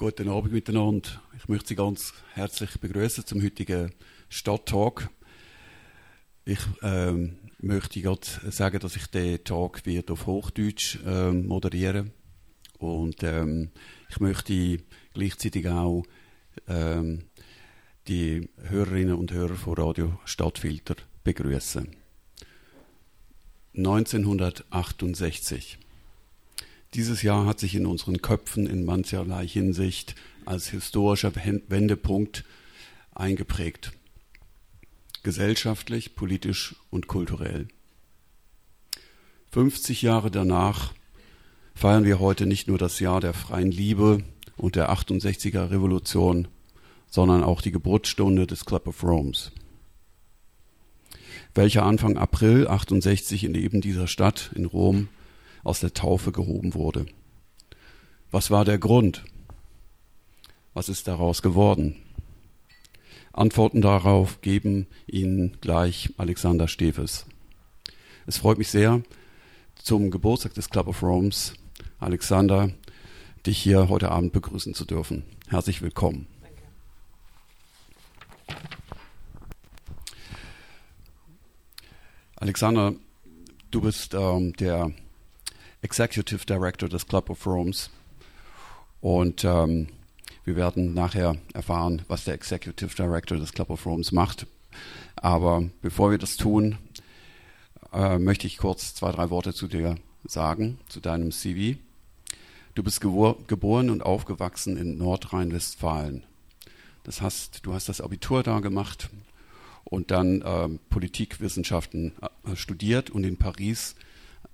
Guten Abend miteinander. Ich möchte Sie ganz herzlich begrüßen zum heutigen Stadttag. Ich ähm, möchte gerade sagen, dass ich den Tag wird auf Hochdeutsch ähm, moderieren und ähm, ich möchte gleichzeitig auch ähm, die Hörerinnen und Hörer von Radio Stadtfilter begrüßen. 1968. Dieses Jahr hat sich in unseren Köpfen in mancherlei Hinsicht als historischer Wendepunkt eingeprägt. Gesellschaftlich, politisch und kulturell. 50 Jahre danach feiern wir heute nicht nur das Jahr der freien Liebe und der 68er Revolution, sondern auch die Geburtsstunde des Club of Rome's, welcher Anfang April 68 in eben dieser Stadt in Rom aus der Taufe gehoben wurde. Was war der Grund? Was ist daraus geworden? Antworten darauf geben Ihnen gleich Alexander Steves. Es freut mich sehr, zum Geburtstag des Club of Rome's, Alexander, dich hier heute Abend begrüßen zu dürfen. Herzlich willkommen. Alexander, du bist ähm, der Executive Director des Club of Rome's. Und ähm, wir werden nachher erfahren, was der Executive Director des Club of Rome's macht. Aber bevor wir das tun, äh, möchte ich kurz zwei, drei Worte zu dir sagen, zu deinem CV. Du bist geboren und aufgewachsen in Nordrhein-Westfalen. Das heißt, du hast das Abitur da gemacht und dann äh, Politikwissenschaften äh, studiert und in Paris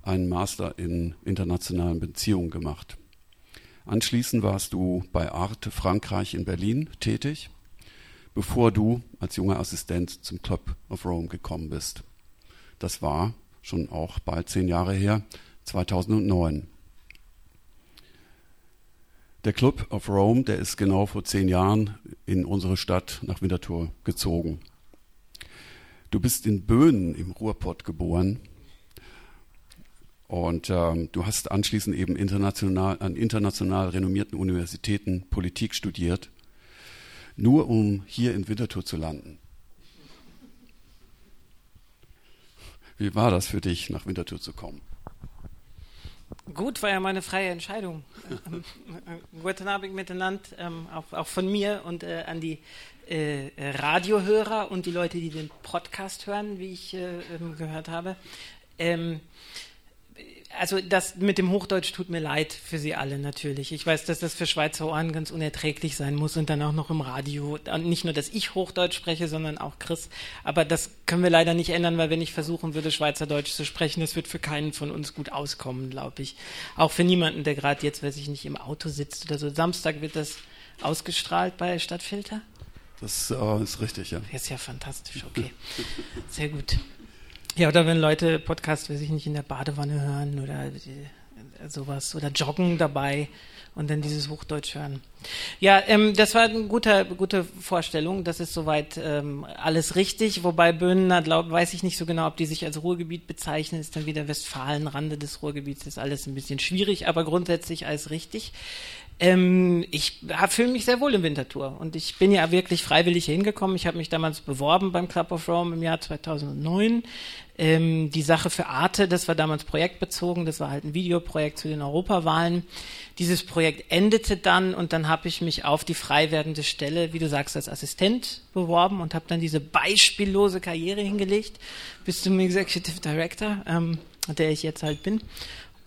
einen Master in internationalen Beziehungen gemacht. Anschließend warst du bei Arte Frankreich in Berlin tätig, bevor du als junger Assistent zum Club of Rome gekommen bist. Das war schon auch bald zehn Jahre her, 2009. Der Club of Rome, der ist genau vor zehn Jahren in unsere Stadt nach Winterthur gezogen. Du bist in Böhnen im Ruhrpott geboren und ähm, du hast anschließend eben international, an international renommierten Universitäten Politik studiert, nur um hier in Winterthur zu landen. Wie war das für dich, nach Winterthur zu kommen? Gut, war ja meine freie Entscheidung. Ähm, äh, guten Abend miteinander, ähm, auch, auch, von mir und äh, an die äh, Radiohörer und die Leute, die den Podcast hören, wie ich äh, ähm, gehört habe. Ähm, also das mit dem Hochdeutsch tut mir leid für Sie alle natürlich. Ich weiß, dass das für Schweizer Ohren ganz unerträglich sein muss und dann auch noch im Radio. Nicht nur, dass ich Hochdeutsch spreche, sondern auch Chris. Aber das können wir leider nicht ändern, weil wenn ich versuchen würde, Schweizerdeutsch zu sprechen, das wird für keinen von uns gut auskommen, glaube ich. Auch für niemanden, der gerade jetzt, weiß ich nicht, im Auto sitzt oder so. Samstag wird das ausgestrahlt bei Stadtfilter. Das äh, ist richtig, ja. Ist ja fantastisch, okay. Sehr gut. Ja, oder wenn Leute Podcast, weiß ich nicht, in der Badewanne hören oder äh, sowas oder joggen dabei und dann dieses Hochdeutsch hören. Ja, ähm, das war eine gute, gute Vorstellung. Das ist soweit ähm, alles richtig. Wobei Böhnen, glaub, weiß ich nicht so genau, ob die sich als Ruhrgebiet bezeichnen. Ist dann wieder Westfalen, Rande des Ruhrgebiets. Ist alles ein bisschen schwierig, aber grundsätzlich alles richtig. Ähm, ich fühle mich sehr wohl in Winterthur und ich bin ja wirklich freiwillig hingekommen. Ich habe mich damals beworben beim Club of Rome im Jahr 2009. Ähm, die Sache für Arte, das war damals projektbezogen, das war halt ein Videoprojekt zu den Europawahlen. Dieses Projekt endete dann und dann habe ich mich auf die frei werdende Stelle, wie du sagst, als Assistent beworben und habe dann diese beispiellose Karriere hingelegt bis zum Executive Director, ähm, der ich jetzt halt bin.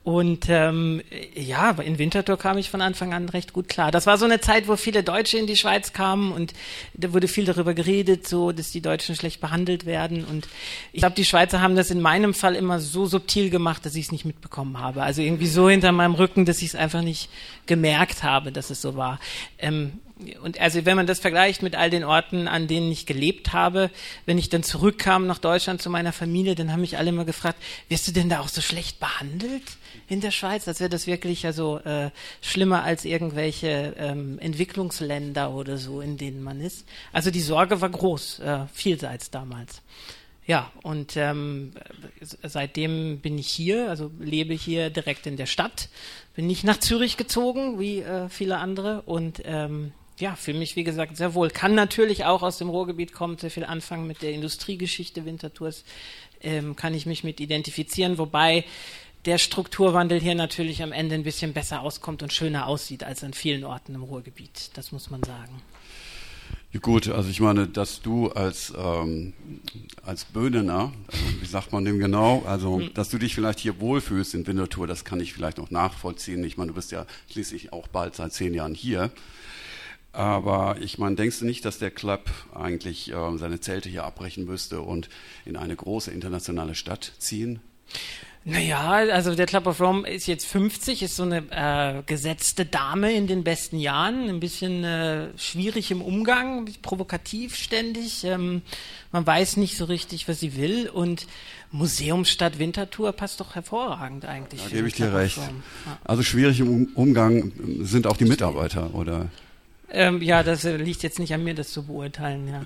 Und ähm, ja, in Winterthur kam ich von Anfang an recht gut klar. Das war so eine Zeit, wo viele Deutsche in die Schweiz kamen und da wurde viel darüber geredet, so dass die Deutschen schlecht behandelt werden. Und ich glaube, die Schweizer haben das in meinem Fall immer so subtil gemacht, dass ich es nicht mitbekommen habe. Also irgendwie so hinter meinem Rücken, dass ich es einfach nicht gemerkt habe, dass es so war. Ähm, und also wenn man das vergleicht mit all den Orten, an denen ich gelebt habe, wenn ich dann zurückkam nach Deutschland zu meiner Familie, dann haben mich alle immer gefragt, wirst du denn da auch so schlecht behandelt in der Schweiz? Als wäre das wirklich also äh, schlimmer als irgendwelche ähm, Entwicklungsländer oder so, in denen man ist. Also die Sorge war groß, äh, vielseits damals. Ja, und ähm, seitdem bin ich hier, also lebe hier direkt in der Stadt, bin nicht nach Zürich gezogen, wie äh, viele andere und ähm, ja, fühle mich, wie gesagt, sehr wohl. Kann natürlich auch aus dem Ruhrgebiet kommen, sehr viel anfangen mit der Industriegeschichte Wintertours, ähm, kann ich mich mit identifizieren, wobei der Strukturwandel hier natürlich am Ende ein bisschen besser auskommt und schöner aussieht als an vielen Orten im Ruhrgebiet. Das muss man sagen. Ja, gut, also ich meine, dass du als, ähm, als Böhnener, also wie sagt man dem genau, also hm. dass du dich vielleicht hier wohlfühlst in Winterthur, das kann ich vielleicht noch nachvollziehen. Ich meine, du bist ja schließlich auch bald seit zehn Jahren hier. Aber ich meine, denkst du nicht, dass der Club eigentlich äh, seine Zelte hier abbrechen müsste und in eine große internationale Stadt ziehen? Naja, also der Club of Rome ist jetzt 50, ist so eine äh, gesetzte Dame in den besten Jahren, ein bisschen äh, schwierig im Umgang, provokativ ständig. Ähm, man weiß nicht so richtig, was sie will und Museumsstadt Winterthur passt doch hervorragend eigentlich. Da gebe ich dir recht. Ja. Also schwierig im Umgang sind auch die Mitarbeiter, oder? Ähm, ja, das äh, liegt jetzt nicht an mir, das zu beurteilen, ja.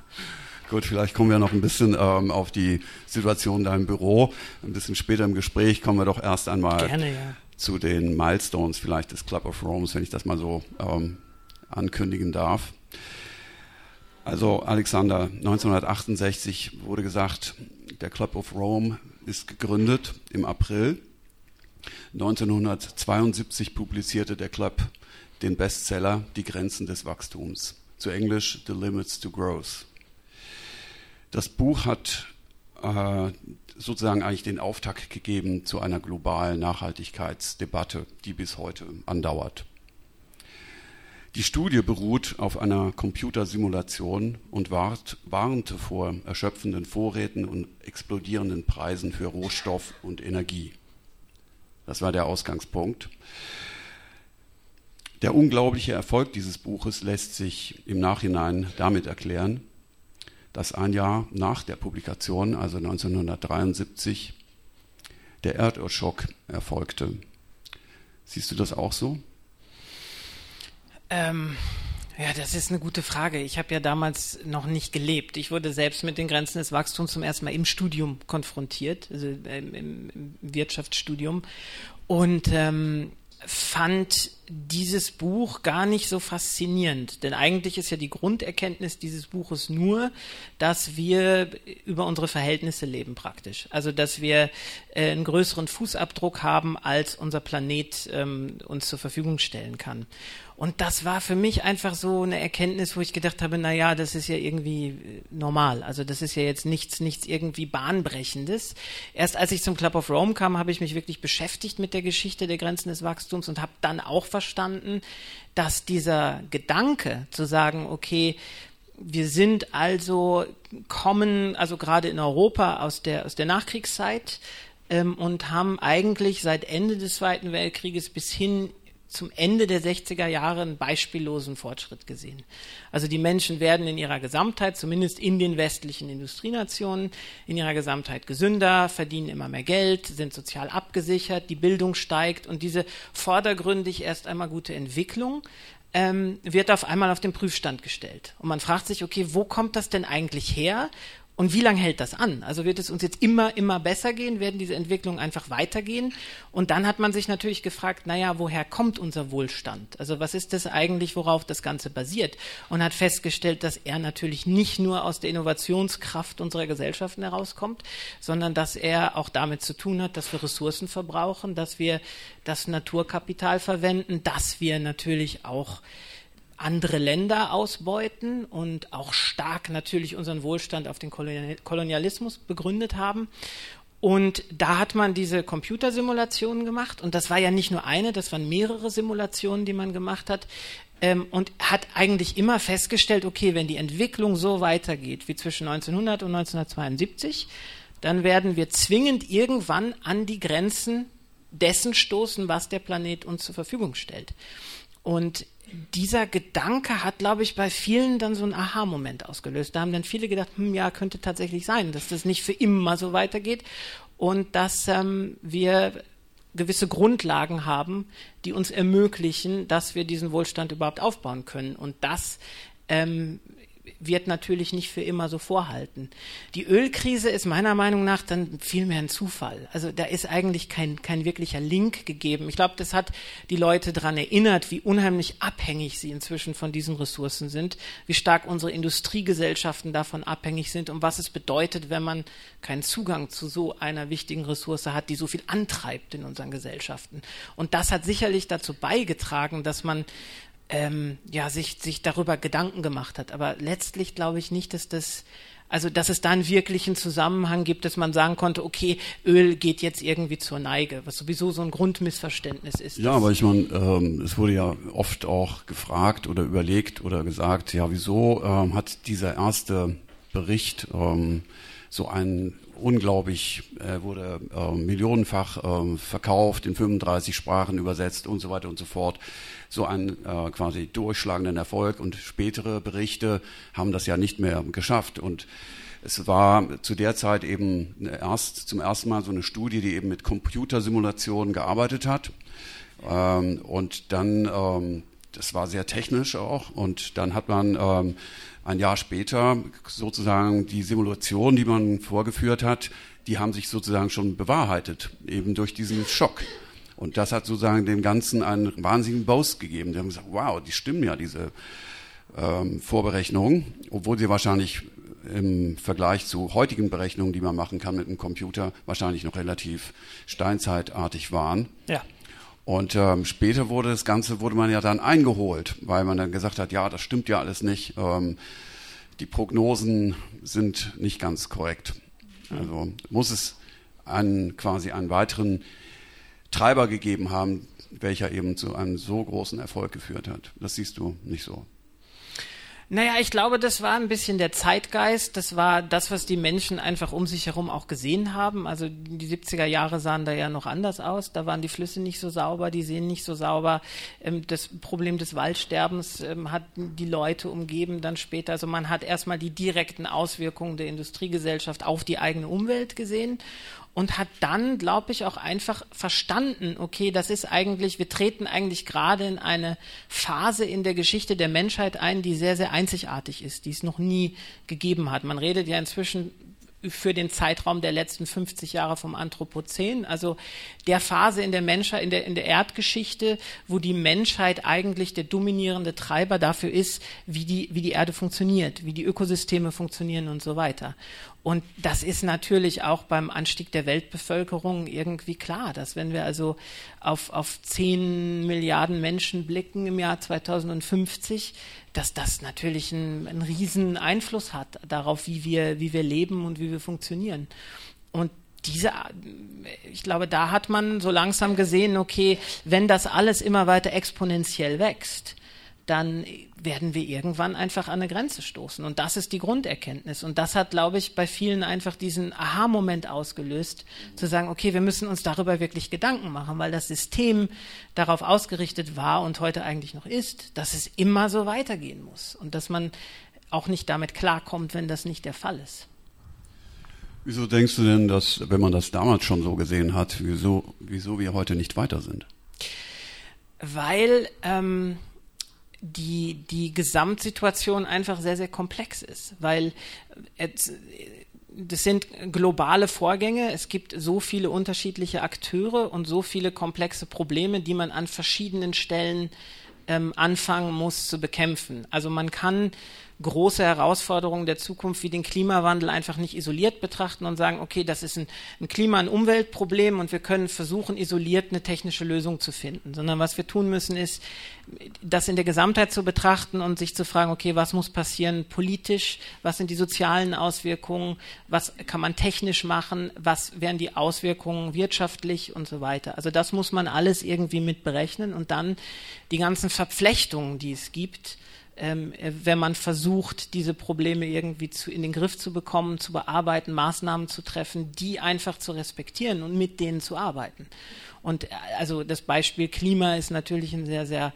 Gut, vielleicht kommen wir noch ein bisschen ähm, auf die Situation da im Büro. Ein bisschen später im Gespräch kommen wir doch erst einmal Gerne, ja. zu den Milestones vielleicht des Club of Rome, wenn ich das mal so ähm, ankündigen darf. Also Alexander, 1968 wurde gesagt, der Club of Rome ist gegründet im April. 1972 publizierte der Club den Bestseller Die Grenzen des Wachstums, zu Englisch The Limits to Growth. Das Buch hat äh, sozusagen eigentlich den Auftakt gegeben zu einer globalen Nachhaltigkeitsdebatte, die bis heute andauert. Die Studie beruht auf einer Computersimulation und wart, warnte vor erschöpfenden Vorräten und explodierenden Preisen für Rohstoff und Energie. Das war der Ausgangspunkt. Der unglaubliche Erfolg dieses Buches lässt sich im Nachhinein damit erklären, dass ein Jahr nach der Publikation, also 1973, der Erdölschock erfolgte. Siehst du das auch so? Ähm, ja, das ist eine gute Frage. Ich habe ja damals noch nicht gelebt. Ich wurde selbst mit den Grenzen des Wachstums zum ersten Mal im Studium konfrontiert, also im, im Wirtschaftsstudium. Und ähm, fand dieses Buch gar nicht so faszinierend, denn eigentlich ist ja die Grunderkenntnis dieses Buches nur, dass wir über unsere Verhältnisse leben praktisch. Also dass wir äh, einen größeren Fußabdruck haben, als unser Planet ähm, uns zur Verfügung stellen kann. Und das war für mich einfach so eine Erkenntnis, wo ich gedacht habe, na ja, das ist ja irgendwie äh, normal. Also das ist ja jetzt nichts, nichts irgendwie bahnbrechendes. Erst als ich zum Club of Rome kam, habe ich mich wirklich beschäftigt mit der Geschichte der Grenzen des Wachstums und habe dann auch verstanden, dass dieser Gedanke zu sagen, okay, wir sind also kommen, also gerade in Europa aus der aus der Nachkriegszeit ähm, und haben eigentlich seit Ende des Zweiten Weltkrieges bis hin zum Ende der 60er Jahre einen beispiellosen Fortschritt gesehen. Also die Menschen werden in ihrer Gesamtheit, zumindest in den westlichen Industrienationen, in ihrer Gesamtheit gesünder, verdienen immer mehr Geld, sind sozial abgesichert, die Bildung steigt und diese vordergründig erst einmal gute Entwicklung ähm, wird auf einmal auf den Prüfstand gestellt. Und man fragt sich, okay, wo kommt das denn eigentlich her? Und wie lange hält das an? Also wird es uns jetzt immer, immer besser gehen? Werden diese Entwicklungen einfach weitergehen? Und dann hat man sich natürlich gefragt, naja, woher kommt unser Wohlstand? Also was ist das eigentlich, worauf das Ganze basiert? Und hat festgestellt, dass er natürlich nicht nur aus der Innovationskraft unserer Gesellschaften herauskommt, sondern dass er auch damit zu tun hat, dass wir Ressourcen verbrauchen, dass wir das Naturkapital verwenden, dass wir natürlich auch andere Länder ausbeuten und auch stark natürlich unseren Wohlstand auf den Kolonialismus begründet haben. Und da hat man diese Computersimulationen gemacht. Und das war ja nicht nur eine, das waren mehrere Simulationen, die man gemacht hat. Ähm, und hat eigentlich immer festgestellt, okay, wenn die Entwicklung so weitergeht wie zwischen 1900 und 1972, dann werden wir zwingend irgendwann an die Grenzen dessen stoßen, was der Planet uns zur Verfügung stellt. Und dieser Gedanke hat, glaube ich, bei vielen dann so einen Aha-Moment ausgelöst. Da haben dann viele gedacht, hm, ja, könnte tatsächlich sein, dass das nicht für immer so weitergeht und dass ähm, wir gewisse Grundlagen haben, die uns ermöglichen, dass wir diesen Wohlstand überhaupt aufbauen können. Und das ähm, wird natürlich nicht für immer so vorhalten. Die Ölkrise ist meiner Meinung nach dann vielmehr ein Zufall. Also da ist eigentlich kein, kein wirklicher Link gegeben. Ich glaube, das hat die Leute daran erinnert, wie unheimlich abhängig sie inzwischen von diesen Ressourcen sind, wie stark unsere Industriegesellschaften davon abhängig sind und was es bedeutet, wenn man keinen Zugang zu so einer wichtigen Ressource hat, die so viel antreibt in unseren Gesellschaften. Und das hat sicherlich dazu beigetragen, dass man ähm, ja, sich, sich darüber Gedanken gemacht hat. Aber letztlich glaube ich nicht, dass das, also dass es da einen wirklichen Zusammenhang gibt, dass man sagen konnte, okay, Öl geht jetzt irgendwie zur Neige, was sowieso so ein Grundmissverständnis ist. Ja, aber ich meine, ähm, es wurde ja oft auch gefragt oder überlegt oder gesagt, ja, wieso ähm, hat dieser erste Bericht ähm, so einen unglaublich, äh, wurde äh, millionenfach äh, verkauft, in 35 Sprachen übersetzt und so weiter und so fort. So einen äh, quasi durchschlagenden Erfolg und spätere Berichte haben das ja nicht mehr geschafft und es war zu der Zeit eben erst zum ersten Mal so eine Studie, die eben mit Computersimulationen gearbeitet hat. Ähm, und dann, ähm, das war sehr technisch auch, und dann hat man ähm, ein Jahr später sozusagen die Simulation, die man vorgeführt hat, die haben sich sozusagen schon bewahrheitet, eben durch diesen Schock. Und das hat sozusagen dem Ganzen einen wahnsinnigen Boast gegeben. Die haben gesagt, wow, die stimmen ja, diese ähm, Vorberechnungen, obwohl sie wahrscheinlich im Vergleich zu heutigen Berechnungen, die man machen kann mit einem Computer, wahrscheinlich noch relativ steinzeitartig waren. Ja. Und ähm, später wurde das Ganze, wurde man ja dann eingeholt, weil man dann gesagt hat, ja, das stimmt ja alles nicht. Ähm, die Prognosen sind nicht ganz korrekt. Also muss es einen, quasi einen weiteren Treiber gegeben haben, welcher eben zu einem so großen Erfolg geführt hat. Das siehst du nicht so. Naja, ich glaube, das war ein bisschen der Zeitgeist. Das war das, was die Menschen einfach um sich herum auch gesehen haben. Also die 70er Jahre sahen da ja noch anders aus. Da waren die Flüsse nicht so sauber, die Seen nicht so sauber. Ähm, das Problem des Waldsterbens ähm, hat die Leute umgeben dann später. Also man hat erstmal die direkten Auswirkungen der Industriegesellschaft auf die eigene Umwelt gesehen und hat dann, glaube ich, auch einfach verstanden, okay, das ist eigentlich, wir treten eigentlich gerade in eine Phase in der Geschichte der Menschheit ein, die sehr, sehr einzigartig ist, die es noch nie gegeben hat. Man redet ja inzwischen für den Zeitraum der letzten 50 Jahre vom Anthropozän, also der Phase in der Menschheit, in der, in der Erdgeschichte, wo die Menschheit eigentlich der dominierende Treiber dafür ist, wie die, wie die Erde funktioniert, wie die Ökosysteme funktionieren und so weiter. Und das ist natürlich auch beim Anstieg der Weltbevölkerung irgendwie klar, dass wenn wir also auf, auf 10 Milliarden Menschen blicken im Jahr 2050, dass das natürlich einen, einen riesen Einfluss hat darauf, wie wir, wie wir leben und wie wir funktionieren. Und diese, ich glaube, da hat man so langsam gesehen, okay, wenn das alles immer weiter exponentiell wächst, dann werden wir irgendwann einfach an eine Grenze stoßen. Und das ist die Grunderkenntnis. Und das hat, glaube ich, bei vielen einfach diesen Aha-Moment ausgelöst, zu sagen, okay, wir müssen uns darüber wirklich Gedanken machen, weil das System darauf ausgerichtet war und heute eigentlich noch ist, dass es immer so weitergehen muss und dass man auch nicht damit klarkommt, wenn das nicht der Fall ist. Wieso denkst du denn, dass, wenn man das damals schon so gesehen hat, wieso, wieso wir heute nicht weiter sind? Weil ähm, die, die Gesamtsituation einfach sehr, sehr komplex ist, weil das sind globale Vorgänge. Es gibt so viele unterschiedliche Akteure und so viele komplexe Probleme, die man an verschiedenen Stellen ähm, anfangen muss zu bekämpfen. Also man kann große Herausforderungen der Zukunft wie den Klimawandel einfach nicht isoliert betrachten und sagen, okay, das ist ein, ein Klima- und Umweltproblem und wir können versuchen, isoliert eine technische Lösung zu finden, sondern was wir tun müssen, ist, das in der Gesamtheit zu betrachten und sich zu fragen, okay, was muss passieren politisch, was sind die sozialen Auswirkungen, was kann man technisch machen, was wären die Auswirkungen wirtschaftlich und so weiter. Also das muss man alles irgendwie mit berechnen und dann die ganzen Verflechtungen, die es gibt, ähm, wenn man versucht, diese Probleme irgendwie zu, in den Griff zu bekommen, zu bearbeiten, Maßnahmen zu treffen, die einfach zu respektieren und mit denen zu arbeiten. Und äh, also das Beispiel Klima ist natürlich ein sehr, sehr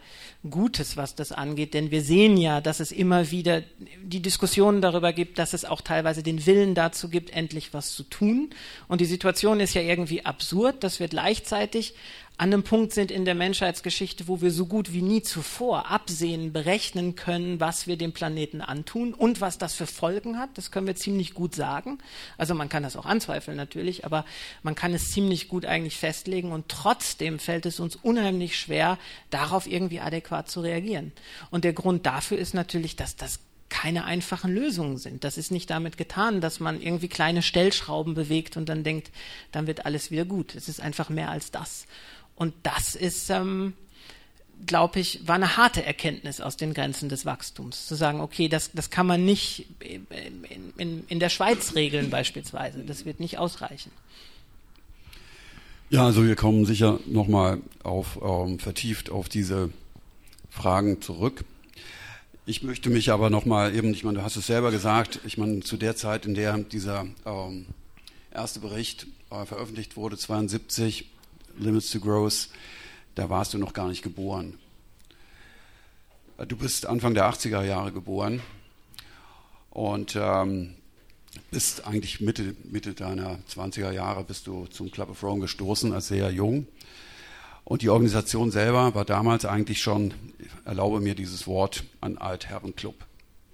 gutes, was das angeht, denn wir sehen ja, dass es immer wieder die Diskussionen darüber gibt, dass es auch teilweise den Willen dazu gibt, endlich was zu tun. Und die Situation ist ja irgendwie absurd, dass wir gleichzeitig an einem Punkt sind in der Menschheitsgeschichte, wo wir so gut wie nie zuvor absehen, berechnen können, was wir dem Planeten antun und was das für Folgen hat. Das können wir ziemlich gut sagen. Also man kann das auch anzweifeln natürlich, aber man kann es ziemlich gut eigentlich festlegen und trotzdem fällt es uns unheimlich schwer, darauf irgendwie adäquat zu reagieren. Und der Grund dafür ist natürlich, dass das keine einfachen Lösungen sind. Das ist nicht damit getan, dass man irgendwie kleine Stellschrauben bewegt und dann denkt, dann wird alles wieder gut. Es ist einfach mehr als das. Und das ist, ähm, glaube ich, war eine harte Erkenntnis aus den Grenzen des Wachstums. Zu sagen, okay, das, das kann man nicht in, in, in der Schweiz regeln beispielsweise. Das wird nicht ausreichen. Ja, also wir kommen sicher nochmal auf, ähm, vertieft auf diese Fragen zurück. Ich möchte mich aber nochmal eben, ich meine, du hast es selber gesagt, ich meine, zu der Zeit, in der dieser ähm, erste Bericht äh, veröffentlicht wurde, 72, Limits to Growth, da warst du noch gar nicht geboren. Du bist Anfang der 80er Jahre geboren und ähm, bist eigentlich Mitte, Mitte deiner 20er Jahre bist du zum Club of Rome gestoßen, als sehr jung. Und die Organisation selber war damals eigentlich schon, erlaube mir dieses Wort, ein Altherrenclub.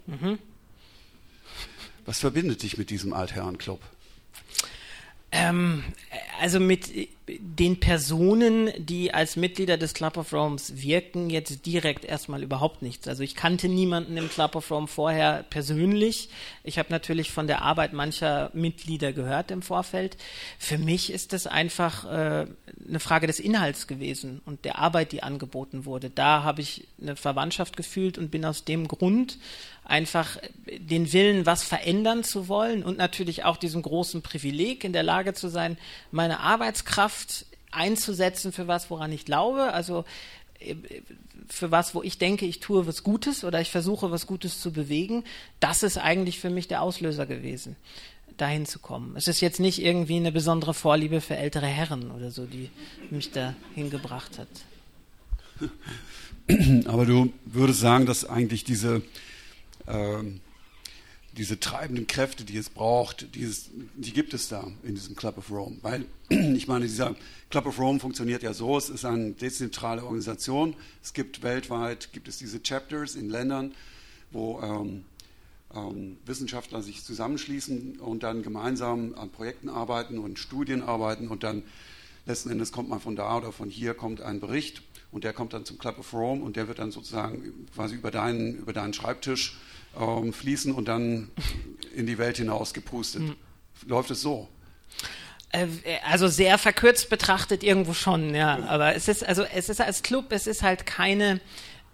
Mhm. Was verbindet dich mit diesem Altherrenclub? Ähm, also mit den Personen, die als Mitglieder des Club of Rome's wirken, jetzt direkt erstmal überhaupt nichts. Also ich kannte niemanden im Club of Rome vorher persönlich. Ich habe natürlich von der Arbeit mancher Mitglieder gehört im Vorfeld. Für mich ist das einfach äh, eine Frage des Inhalts gewesen und der Arbeit, die angeboten wurde. Da habe ich eine Verwandtschaft gefühlt und bin aus dem Grund einfach den Willen, was verändern zu wollen und natürlich auch diesem großen Privileg in der Lage zu sein, meine Arbeitskraft einzusetzen für was, woran ich glaube. Also äh, für was, wo ich denke, ich tue was Gutes oder ich versuche was Gutes zu bewegen, das ist eigentlich für mich der Auslöser gewesen, dahin zu kommen. Es ist jetzt nicht irgendwie eine besondere Vorliebe für ältere Herren oder so, die mich dahin gebracht hat. Aber du würdest sagen, dass eigentlich diese ähm, diese treibenden Kräfte, die es braucht, dieses, die gibt es da in diesem Club of Rome. Weil, ich meine, dieser Club of Rome funktioniert ja so, es ist eine dezentrale Organisation. Es gibt weltweit, gibt es diese Chapters in Ländern, wo ähm, ähm, Wissenschaftler sich zusammenschließen und dann gemeinsam an Projekten arbeiten und Studien arbeiten und dann letzten Endes kommt man von da oder von hier, kommt ein Bericht und der kommt dann zum Club of Rome und der wird dann sozusagen quasi über deinen, über deinen Schreibtisch ähm, fließen und dann in die Welt hinaus gepustet. Mhm. Läuft es so? Äh, also sehr verkürzt betrachtet irgendwo schon, ja. Aber es ist also es ist als Club, es ist halt keine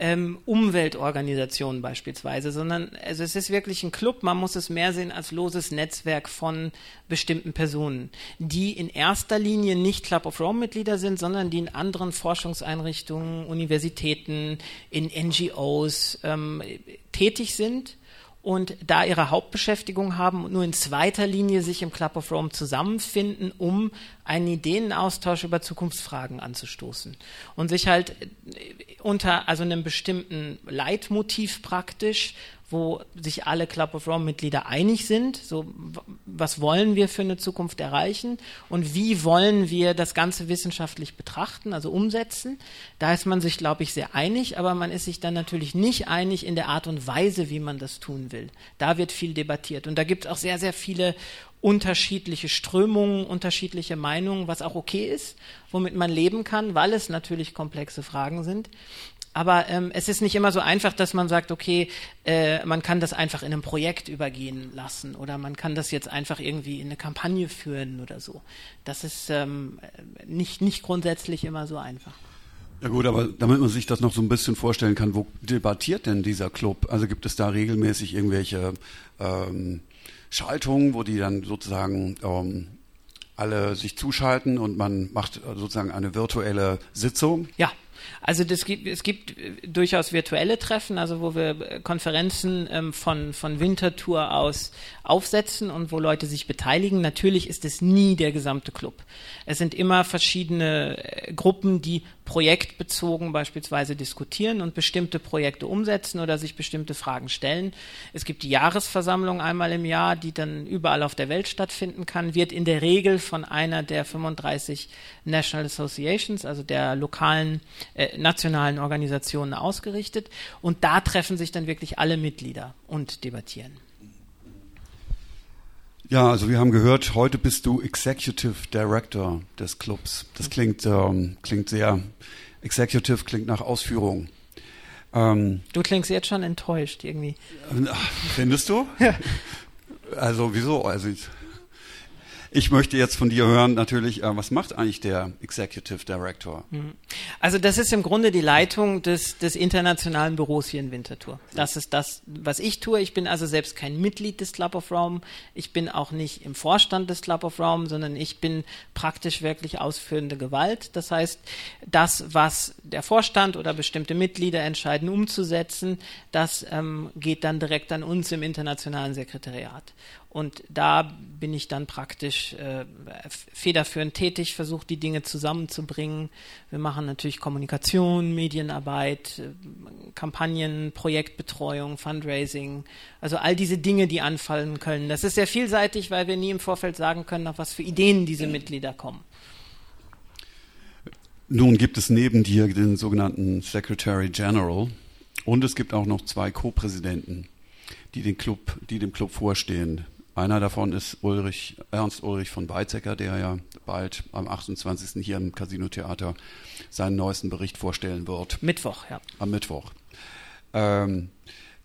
ähm, Umweltorganisation beispielsweise, sondern also es ist wirklich ein Club, man muss es mehr sehen als loses Netzwerk von bestimmten Personen, die in erster Linie nicht Club of Rome-Mitglieder sind, sondern die in anderen Forschungseinrichtungen, Universitäten, in NGOs ähm, tätig sind und da ihre Hauptbeschäftigung haben und nur in zweiter Linie sich im Club of Rome zusammenfinden, um einen Ideenaustausch über Zukunftsfragen anzustoßen und sich halt unter also einem bestimmten Leitmotiv praktisch wo sich alle Club of Rome-Mitglieder einig sind. So, was wollen wir für eine Zukunft erreichen und wie wollen wir das Ganze wissenschaftlich betrachten, also umsetzen? Da ist man sich, glaube ich, sehr einig, aber man ist sich dann natürlich nicht einig in der Art und Weise, wie man das tun will. Da wird viel debattiert und da gibt es auch sehr, sehr viele unterschiedliche Strömungen, unterschiedliche Meinungen, was auch okay ist, womit man leben kann, weil es natürlich komplexe Fragen sind. Aber ähm, es ist nicht immer so einfach, dass man sagt, okay, äh, man kann das einfach in einem Projekt übergehen lassen oder man kann das jetzt einfach irgendwie in eine Kampagne führen oder so. Das ist ähm, nicht, nicht grundsätzlich immer so einfach. Ja gut, aber damit man sich das noch so ein bisschen vorstellen kann, wo debattiert denn dieser Club? Also gibt es da regelmäßig irgendwelche ähm, Schaltungen, wo die dann sozusagen ähm, alle sich zuschalten und man macht sozusagen eine virtuelle Sitzung? Ja, Also gibt, es gibt durchaus virtuelle Treffen, also wo wir Konferenzen ähm, von, von Winterthur aus aufsetzen und wo Leute sich beteiligen. Natürlich ist es nie der gesamte Club. Es sind immer verschiedene äh, Gruppen, die projektbezogen beispielsweise diskutieren und bestimmte Projekte umsetzen oder sich bestimmte Fragen stellen. Es gibt die Jahresversammlung einmal im Jahr, die dann überall auf der Welt stattfinden kann, wird in der Regel von einer der 35 National Associations, also der lokalen, äh, nationalen Organisationen ausgerichtet. Und da treffen sich dann wirklich alle Mitglieder und debattieren. Ja, also wir haben gehört, heute bist du Executive Director des Clubs. Das klingt, ähm, klingt sehr, Executive klingt nach Ausführung. Ähm, du klingst jetzt schon enttäuscht irgendwie. Findest du? Ja. Also wieso? Also ich, ich möchte jetzt von dir hören, natürlich, äh, was macht eigentlich der Executive Director? Mhm. Also das ist im Grunde die Leitung des, des internationalen Büros hier in Winterthur. Das ist das, was ich tue. Ich bin also selbst kein Mitglied des Club of Rome. Ich bin auch nicht im Vorstand des Club of Rome, sondern ich bin praktisch wirklich ausführende Gewalt. Das heißt, das, was der Vorstand oder bestimmte Mitglieder entscheiden umzusetzen, das ähm, geht dann direkt an uns im internationalen Sekretariat. Und da bin ich dann praktisch äh, federführend tätig, versuche die Dinge zusammenzubringen. Wir machen natürlich Kommunikation, Medienarbeit, äh, Kampagnen, Projektbetreuung, Fundraising, also all diese Dinge, die anfallen können. Das ist sehr vielseitig, weil wir nie im Vorfeld sagen können, auf was für Ideen diese Mitglieder kommen. Nun gibt es neben dir den sogenannten Secretary General und es gibt auch noch zwei Co-Präsidenten, die die dem Club vorstehen. Einer davon ist Ulrich, Ernst Ulrich von Weizsäcker, der ja bald am 28. hier im Casino Theater seinen neuesten Bericht vorstellen wird. Mittwoch, ja. Am Mittwoch. Ähm,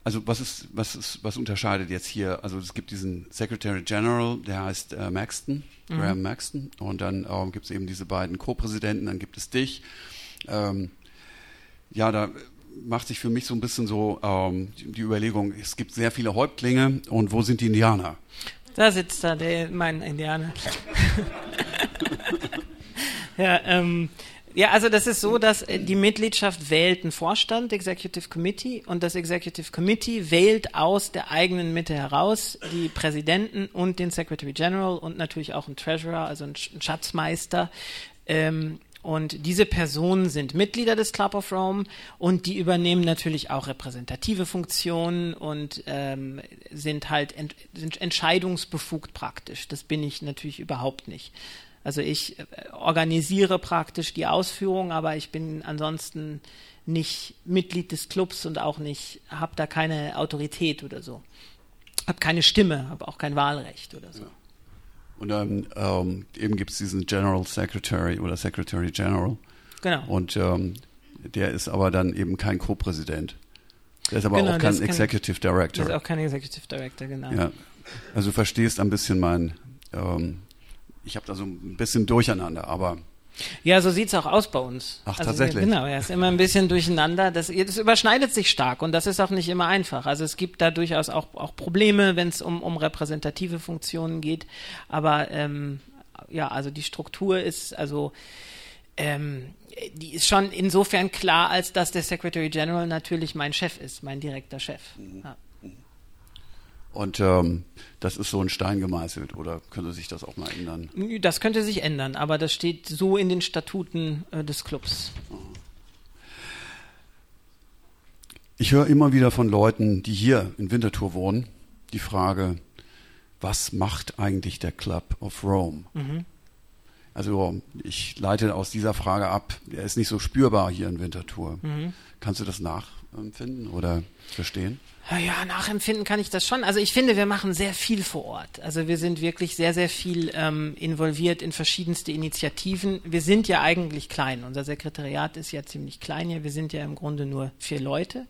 also was ist, was ist, was unterscheidet jetzt hier? Also es gibt diesen Secretary General, der heißt äh, Maxton, mhm. Graham Maxton, und dann ähm, gibt es eben diese beiden Co-Präsidenten, dann gibt es dich. Ähm, ja, da macht sich für mich so ein bisschen so ähm, die Überlegung, es gibt sehr viele Häuptlinge und wo sind die Indianer? Da sitzt da der, mein Indianer. ja, ähm, ja, also das ist so, dass äh, die Mitgliedschaft wählt einen Vorstand, Executive Committee, und das Executive Committee wählt aus der eigenen Mitte heraus die Präsidenten und den Secretary General und natürlich auch einen Treasurer, also einen Schatzmeister, ähm, und diese Personen sind Mitglieder des Club of Rome und die übernehmen natürlich auch repräsentative Funktionen und ähm, sind halt ent sind entscheidungsbefugt praktisch. Das bin ich natürlich überhaupt nicht. Also ich äh, organisiere praktisch die Ausführung, aber ich bin ansonsten nicht Mitglied des Clubs und auch nicht, habe da keine Autorität oder so. Habe keine Stimme, habe auch kein Wahlrecht oder so. Ja. Und dann ähm, eben gibt es diesen General Secretary oder Secretary General. Genau. Und ähm, der ist aber dann eben kein Co-Präsident. Der ist aber genau, auch kein Executive kein, Director. Der ist auch kein Executive Director, genau. Ja. Also du verstehst ein bisschen mein, ähm, ich habe da so ein bisschen Durcheinander, aber ja, so sieht's auch aus bei uns. Ach, also, tatsächlich. Genau, er ist immer ein bisschen durcheinander. Das, das, überschneidet sich stark und das ist auch nicht immer einfach. Also es gibt da durchaus auch, auch Probleme, wenn es um, um repräsentative Funktionen geht. Aber ähm, ja, also die Struktur ist also ähm, die ist schon insofern klar, als dass der Secretary General natürlich mein Chef ist, mein direkter Chef. Mhm. Ja. Und ähm, das ist so ein Stein gemeißelt oder könnte sich das auch mal ändern? Das könnte sich ändern, aber das steht so in den Statuten äh, des Clubs. Ich höre immer wieder von Leuten, die hier in Winterthur wohnen, die Frage, was macht eigentlich der Club of Rome? Mhm. Also ich leite aus dieser Frage ab, er ist nicht so spürbar hier in Winterthur. Mhm. Kannst du das nachempfinden oder verstehen? Ja, nachempfinden kann ich das schon. Also ich finde, wir machen sehr viel vor Ort. Also wir sind wirklich sehr, sehr viel ähm, involviert in verschiedenste Initiativen. Wir sind ja eigentlich klein. Unser Sekretariat ist ja ziemlich klein hier. Wir sind ja im Grunde nur vier Leute,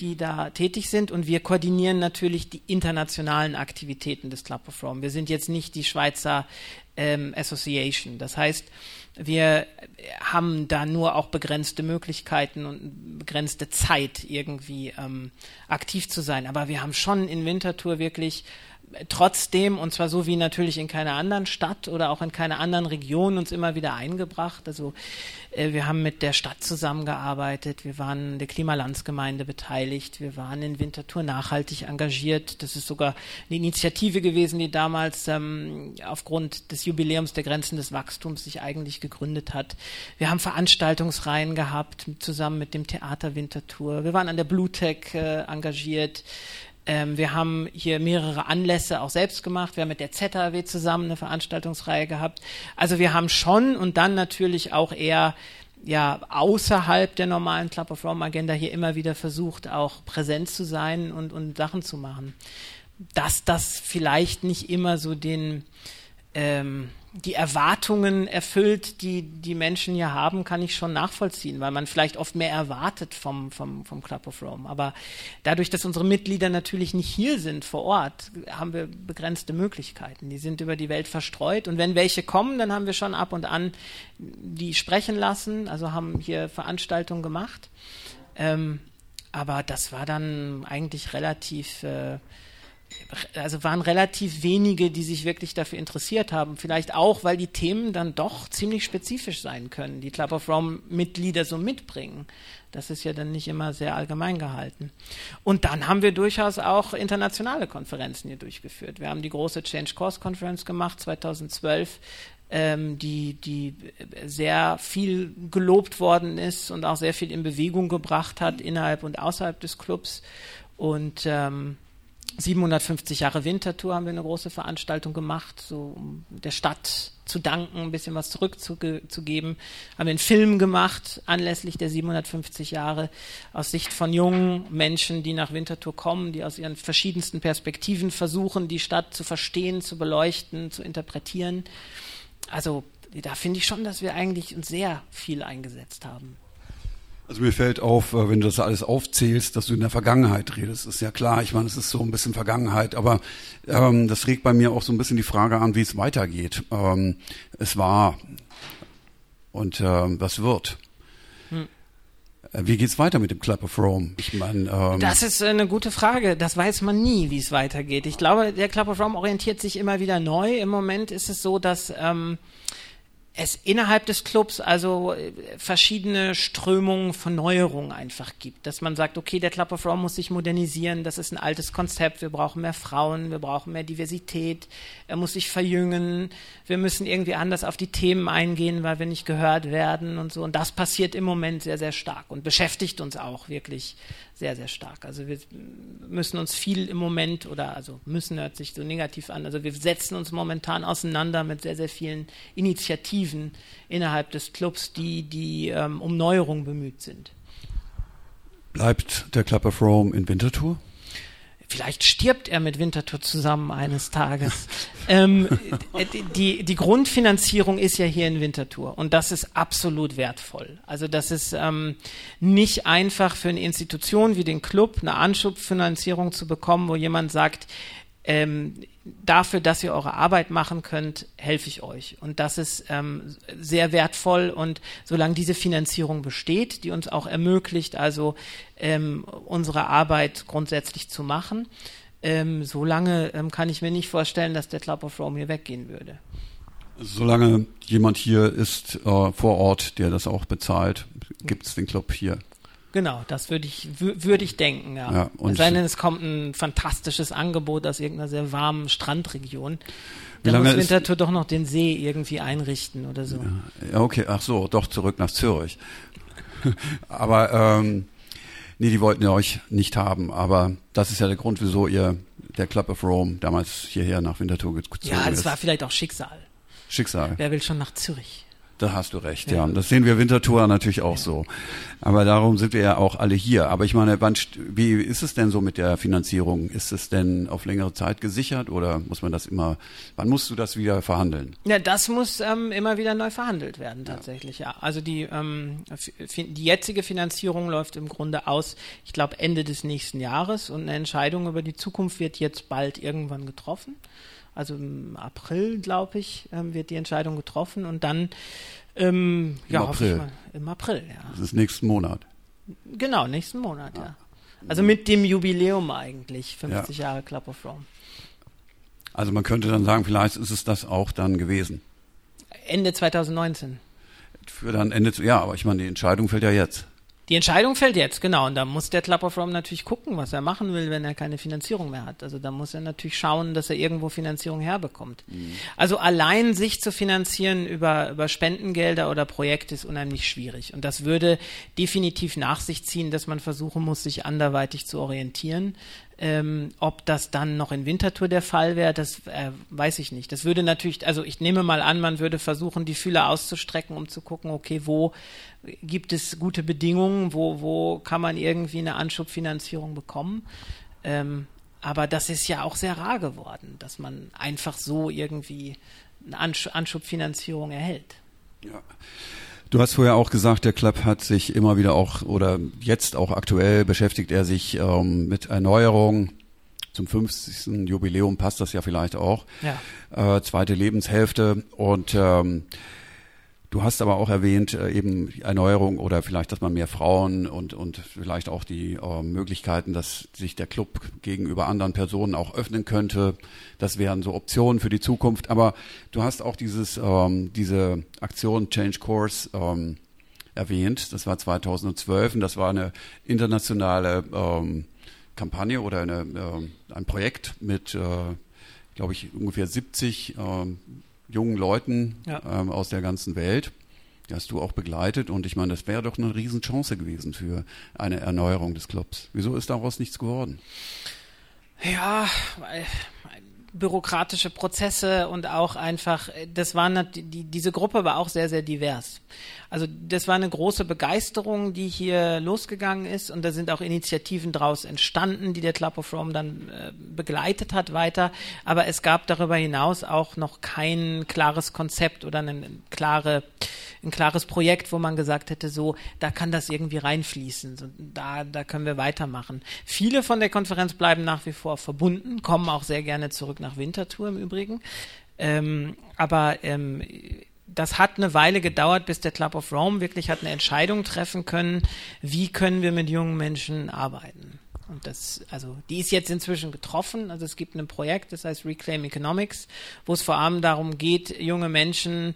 die da tätig sind. Und wir koordinieren natürlich die internationalen Aktivitäten des Club of Rome. Wir sind jetzt nicht die Schweizer ähm, Association. Das heißt, wir haben da nur auch begrenzte Möglichkeiten und begrenzte Zeit, irgendwie ähm, aktiv zu sein. Aber wir haben schon in Winterthur wirklich trotzdem, und zwar so wie natürlich in keiner anderen Stadt oder auch in keiner anderen Region, uns immer wieder eingebracht. Also äh, wir haben mit der Stadt zusammengearbeitet, wir waren der Klimalandsgemeinde beteiligt, wir waren in Winterthur nachhaltig engagiert. Das ist sogar eine Initiative gewesen, die damals ähm, aufgrund des Jubiläums der Grenzen des Wachstums sich eigentlich gegründet hat. Wir haben Veranstaltungsreihen gehabt, zusammen mit dem Theater Winterthur. Wir waren an der Bluetech äh, engagiert. Ähm, wir haben hier mehrere Anlässe auch selbst gemacht. Wir haben mit der ZAW zusammen eine Veranstaltungsreihe gehabt. Also wir haben schon und dann natürlich auch eher ja außerhalb der normalen Club of Rome Agenda hier immer wieder versucht, auch präsent zu sein und, und Sachen zu machen. Dass das vielleicht nicht immer so den ähm, die Erwartungen erfüllt, die die Menschen hier haben, kann ich schon nachvollziehen, weil man vielleicht oft mehr erwartet vom, vom, vom Club of Rome. Aber dadurch, dass unsere Mitglieder natürlich nicht hier sind vor Ort, haben wir begrenzte Möglichkeiten. Die sind über die Welt verstreut. Und wenn welche kommen, dann haben wir schon ab und an die sprechen lassen, also haben hier Veranstaltungen gemacht. Ähm, aber das war dann eigentlich relativ äh, also waren relativ wenige, die sich wirklich dafür interessiert haben. Vielleicht auch, weil die Themen dann doch ziemlich spezifisch sein können, die Club of Rome Mitglieder so mitbringen. Das ist ja dann nicht immer sehr allgemein gehalten. Und dann haben wir durchaus auch internationale Konferenzen hier durchgeführt. Wir haben die große Change Course Conference gemacht 2012, ähm, die, die sehr viel gelobt worden ist und auch sehr viel in Bewegung gebracht hat innerhalb und außerhalb des Clubs. Und ähm, 750 Jahre Wintertour haben wir eine große Veranstaltung gemacht, so um der Stadt zu danken, ein bisschen was zurückzugeben. Haben wir einen Film gemacht anlässlich der 750 Jahre aus Sicht von jungen Menschen, die nach Winterthur kommen, die aus ihren verschiedensten Perspektiven versuchen, die Stadt zu verstehen, zu beleuchten, zu interpretieren. Also da finde ich schon, dass wir eigentlich uns sehr viel eingesetzt haben. Also mir fällt auf, äh, wenn du das alles aufzählst, dass du in der Vergangenheit redest. Das ist ja klar, ich meine, es ist so ein bisschen Vergangenheit, aber ähm, das regt bei mir auch so ein bisschen die Frage an, wie es weitergeht. Ähm, es war und ähm, was wird. Hm. Äh, wie geht's weiter mit dem Club of Rome? Ich meine, ähm das ist eine gute Frage. Das weiß man nie, wie es weitergeht. Ich glaube, der Club of Rome orientiert sich immer wieder neu. Im Moment ist es so, dass ähm, es innerhalb des Clubs also äh, verschiedene Strömungen von Neuerungen einfach gibt. Dass man sagt, okay, der Club of Rome muss sich modernisieren, das ist ein altes Konzept, wir brauchen mehr Frauen, wir brauchen mehr Diversität, er muss sich verjüngen, wir müssen irgendwie anders auf die Themen eingehen, weil wir nicht gehört werden und so. Und das passiert im Moment sehr, sehr stark und beschäftigt uns auch wirklich sehr, sehr stark. Also wir müssen uns viel im Moment, oder also müssen hört sich so negativ an, also wir setzen uns momentan auseinander mit sehr, sehr vielen Initiativen innerhalb des Clubs, die, die ähm, um Neuerung bemüht sind. Bleibt der Club of Rome in Winterthur? Vielleicht stirbt er mit Winterthur zusammen eines Tages. ähm, die, die Grundfinanzierung ist ja hier in Winterthur und das ist absolut wertvoll. Also das ist ähm, nicht einfach für eine Institution wie den Club eine Anschubfinanzierung zu bekommen, wo jemand sagt, ähm, dafür, dass ihr eure Arbeit machen könnt, helfe ich euch. Und das ist ähm, sehr wertvoll. Und solange diese Finanzierung besteht, die uns auch ermöglicht, also ähm, unsere Arbeit grundsätzlich zu machen, ähm, solange ähm, kann ich mir nicht vorstellen, dass der Club of Rome hier weggehen würde. Solange jemand hier ist äh, vor Ort, der das auch bezahlt, gibt es den Club hier. Genau, das würde ich, würde ich denken, ja. ja und es sei denn, es kommt ein fantastisches Angebot aus irgendeiner sehr warmen Strandregion. Dann muss Winterthur doch noch den See irgendwie einrichten oder so. Ja, okay, ach so, doch zurück nach Zürich. aber ähm, nee, die wollten ja euch nicht haben, aber das ist ja der Grund, wieso ihr der Club of Rome damals hierher nach Winterthur gezogen ist. Ja, das war vielleicht auch Schicksal. Schicksal. Wer will schon nach Zürich? Da hast du recht, ja. ja. Das sehen wir Winterthur natürlich auch ja. so. Aber darum sind wir ja auch alle hier. Aber ich meine, wann, wie ist es denn so mit der Finanzierung? Ist es denn auf längere Zeit gesichert oder muss man das immer, wann musst du das wieder verhandeln? Ja, das muss ähm, immer wieder neu verhandelt werden, tatsächlich, ja. ja. Also die, ähm, die jetzige Finanzierung läuft im Grunde aus, ich glaube, Ende des nächsten Jahres und eine Entscheidung über die Zukunft wird jetzt bald irgendwann getroffen also im April, glaube ich, ähm, wird die Entscheidung getroffen und dann ähm, Im ja, April. Mal, im April, ja. Das ist nächsten Monat. Genau, nächsten Monat, ja. ja. Also mit dem Jubiläum eigentlich, 50 ja. Jahre Club of Rome. Also man könnte dann sagen, vielleicht ist es das auch dann gewesen. Ende 2019. Für dann Ende, ja, aber ich meine, die Entscheidung fällt ja jetzt. Die Entscheidung fällt jetzt, genau. Und da muss der Club of Rome natürlich gucken, was er machen will, wenn er keine Finanzierung mehr hat. Also da muss er natürlich schauen, dass er irgendwo Finanzierung herbekommt. Mhm. Also allein sich zu finanzieren über, über Spendengelder oder Projekte ist unheimlich schwierig. Und das würde definitiv nach sich ziehen, dass man versuchen muss, sich anderweitig zu orientieren. Ähm, ob das dann noch in Winterthur der Fall wäre, das äh, weiß ich nicht. Das würde natürlich, also ich nehme mal an, man würde versuchen, die Fühler auszustrecken, um zu gucken, okay, wo gibt es gute Bedingungen, wo, wo kann man irgendwie eine Anschubfinanzierung bekommen. Ähm, aber das ist ja auch sehr rar geworden, dass man einfach so irgendwie eine Anschubfinanzierung erhält. Ja. Du hast vorher auch gesagt, der Club hat sich immer wieder auch oder jetzt auch aktuell beschäftigt er sich ähm, mit Erneuerung. Zum 50. Jubiläum passt das ja vielleicht auch. Ja. Äh, zweite Lebenshälfte und ähm, Du hast aber auch erwähnt, äh, eben Erneuerung oder vielleicht, dass man mehr Frauen und, und vielleicht auch die äh, Möglichkeiten, dass sich der Club gegenüber anderen Personen auch öffnen könnte. Das wären so Optionen für die Zukunft. Aber du hast auch dieses, ähm, diese Aktion Change Course ähm, erwähnt. Das war 2012 und das war eine internationale ähm, Kampagne oder eine, äh, ein Projekt mit, äh, glaube ich, ungefähr 70 ähm, jungen Leuten ja. ähm, aus der ganzen Welt. Die hast du auch begleitet und ich meine, das wäre doch eine Riesenchance gewesen für eine Erneuerung des Clubs. Wieso ist daraus nichts geworden? Ja, bürokratische Prozesse und auch einfach, das waren die, diese Gruppe war auch sehr, sehr divers. Also das war eine große Begeisterung, die hier losgegangen ist und da sind auch Initiativen daraus entstanden, die der Club of Rome dann äh, begleitet hat weiter. Aber es gab darüber hinaus auch noch kein klares Konzept oder eine klare, ein klares Projekt, wo man gesagt hätte, so, da kann das irgendwie reinfließen, so, da, da können wir weitermachen. Viele von der Konferenz bleiben nach wie vor verbunden, kommen auch sehr gerne zurück nach Winterthur im Übrigen. Ähm, aber ähm, das hat eine Weile gedauert, bis der Club of Rome wirklich hat eine Entscheidung treffen können, wie können wir mit jungen Menschen arbeiten. Und das, also, die ist jetzt inzwischen getroffen. Also es gibt ein Projekt, das heißt Reclaim Economics, wo es vor allem darum geht, junge Menschen,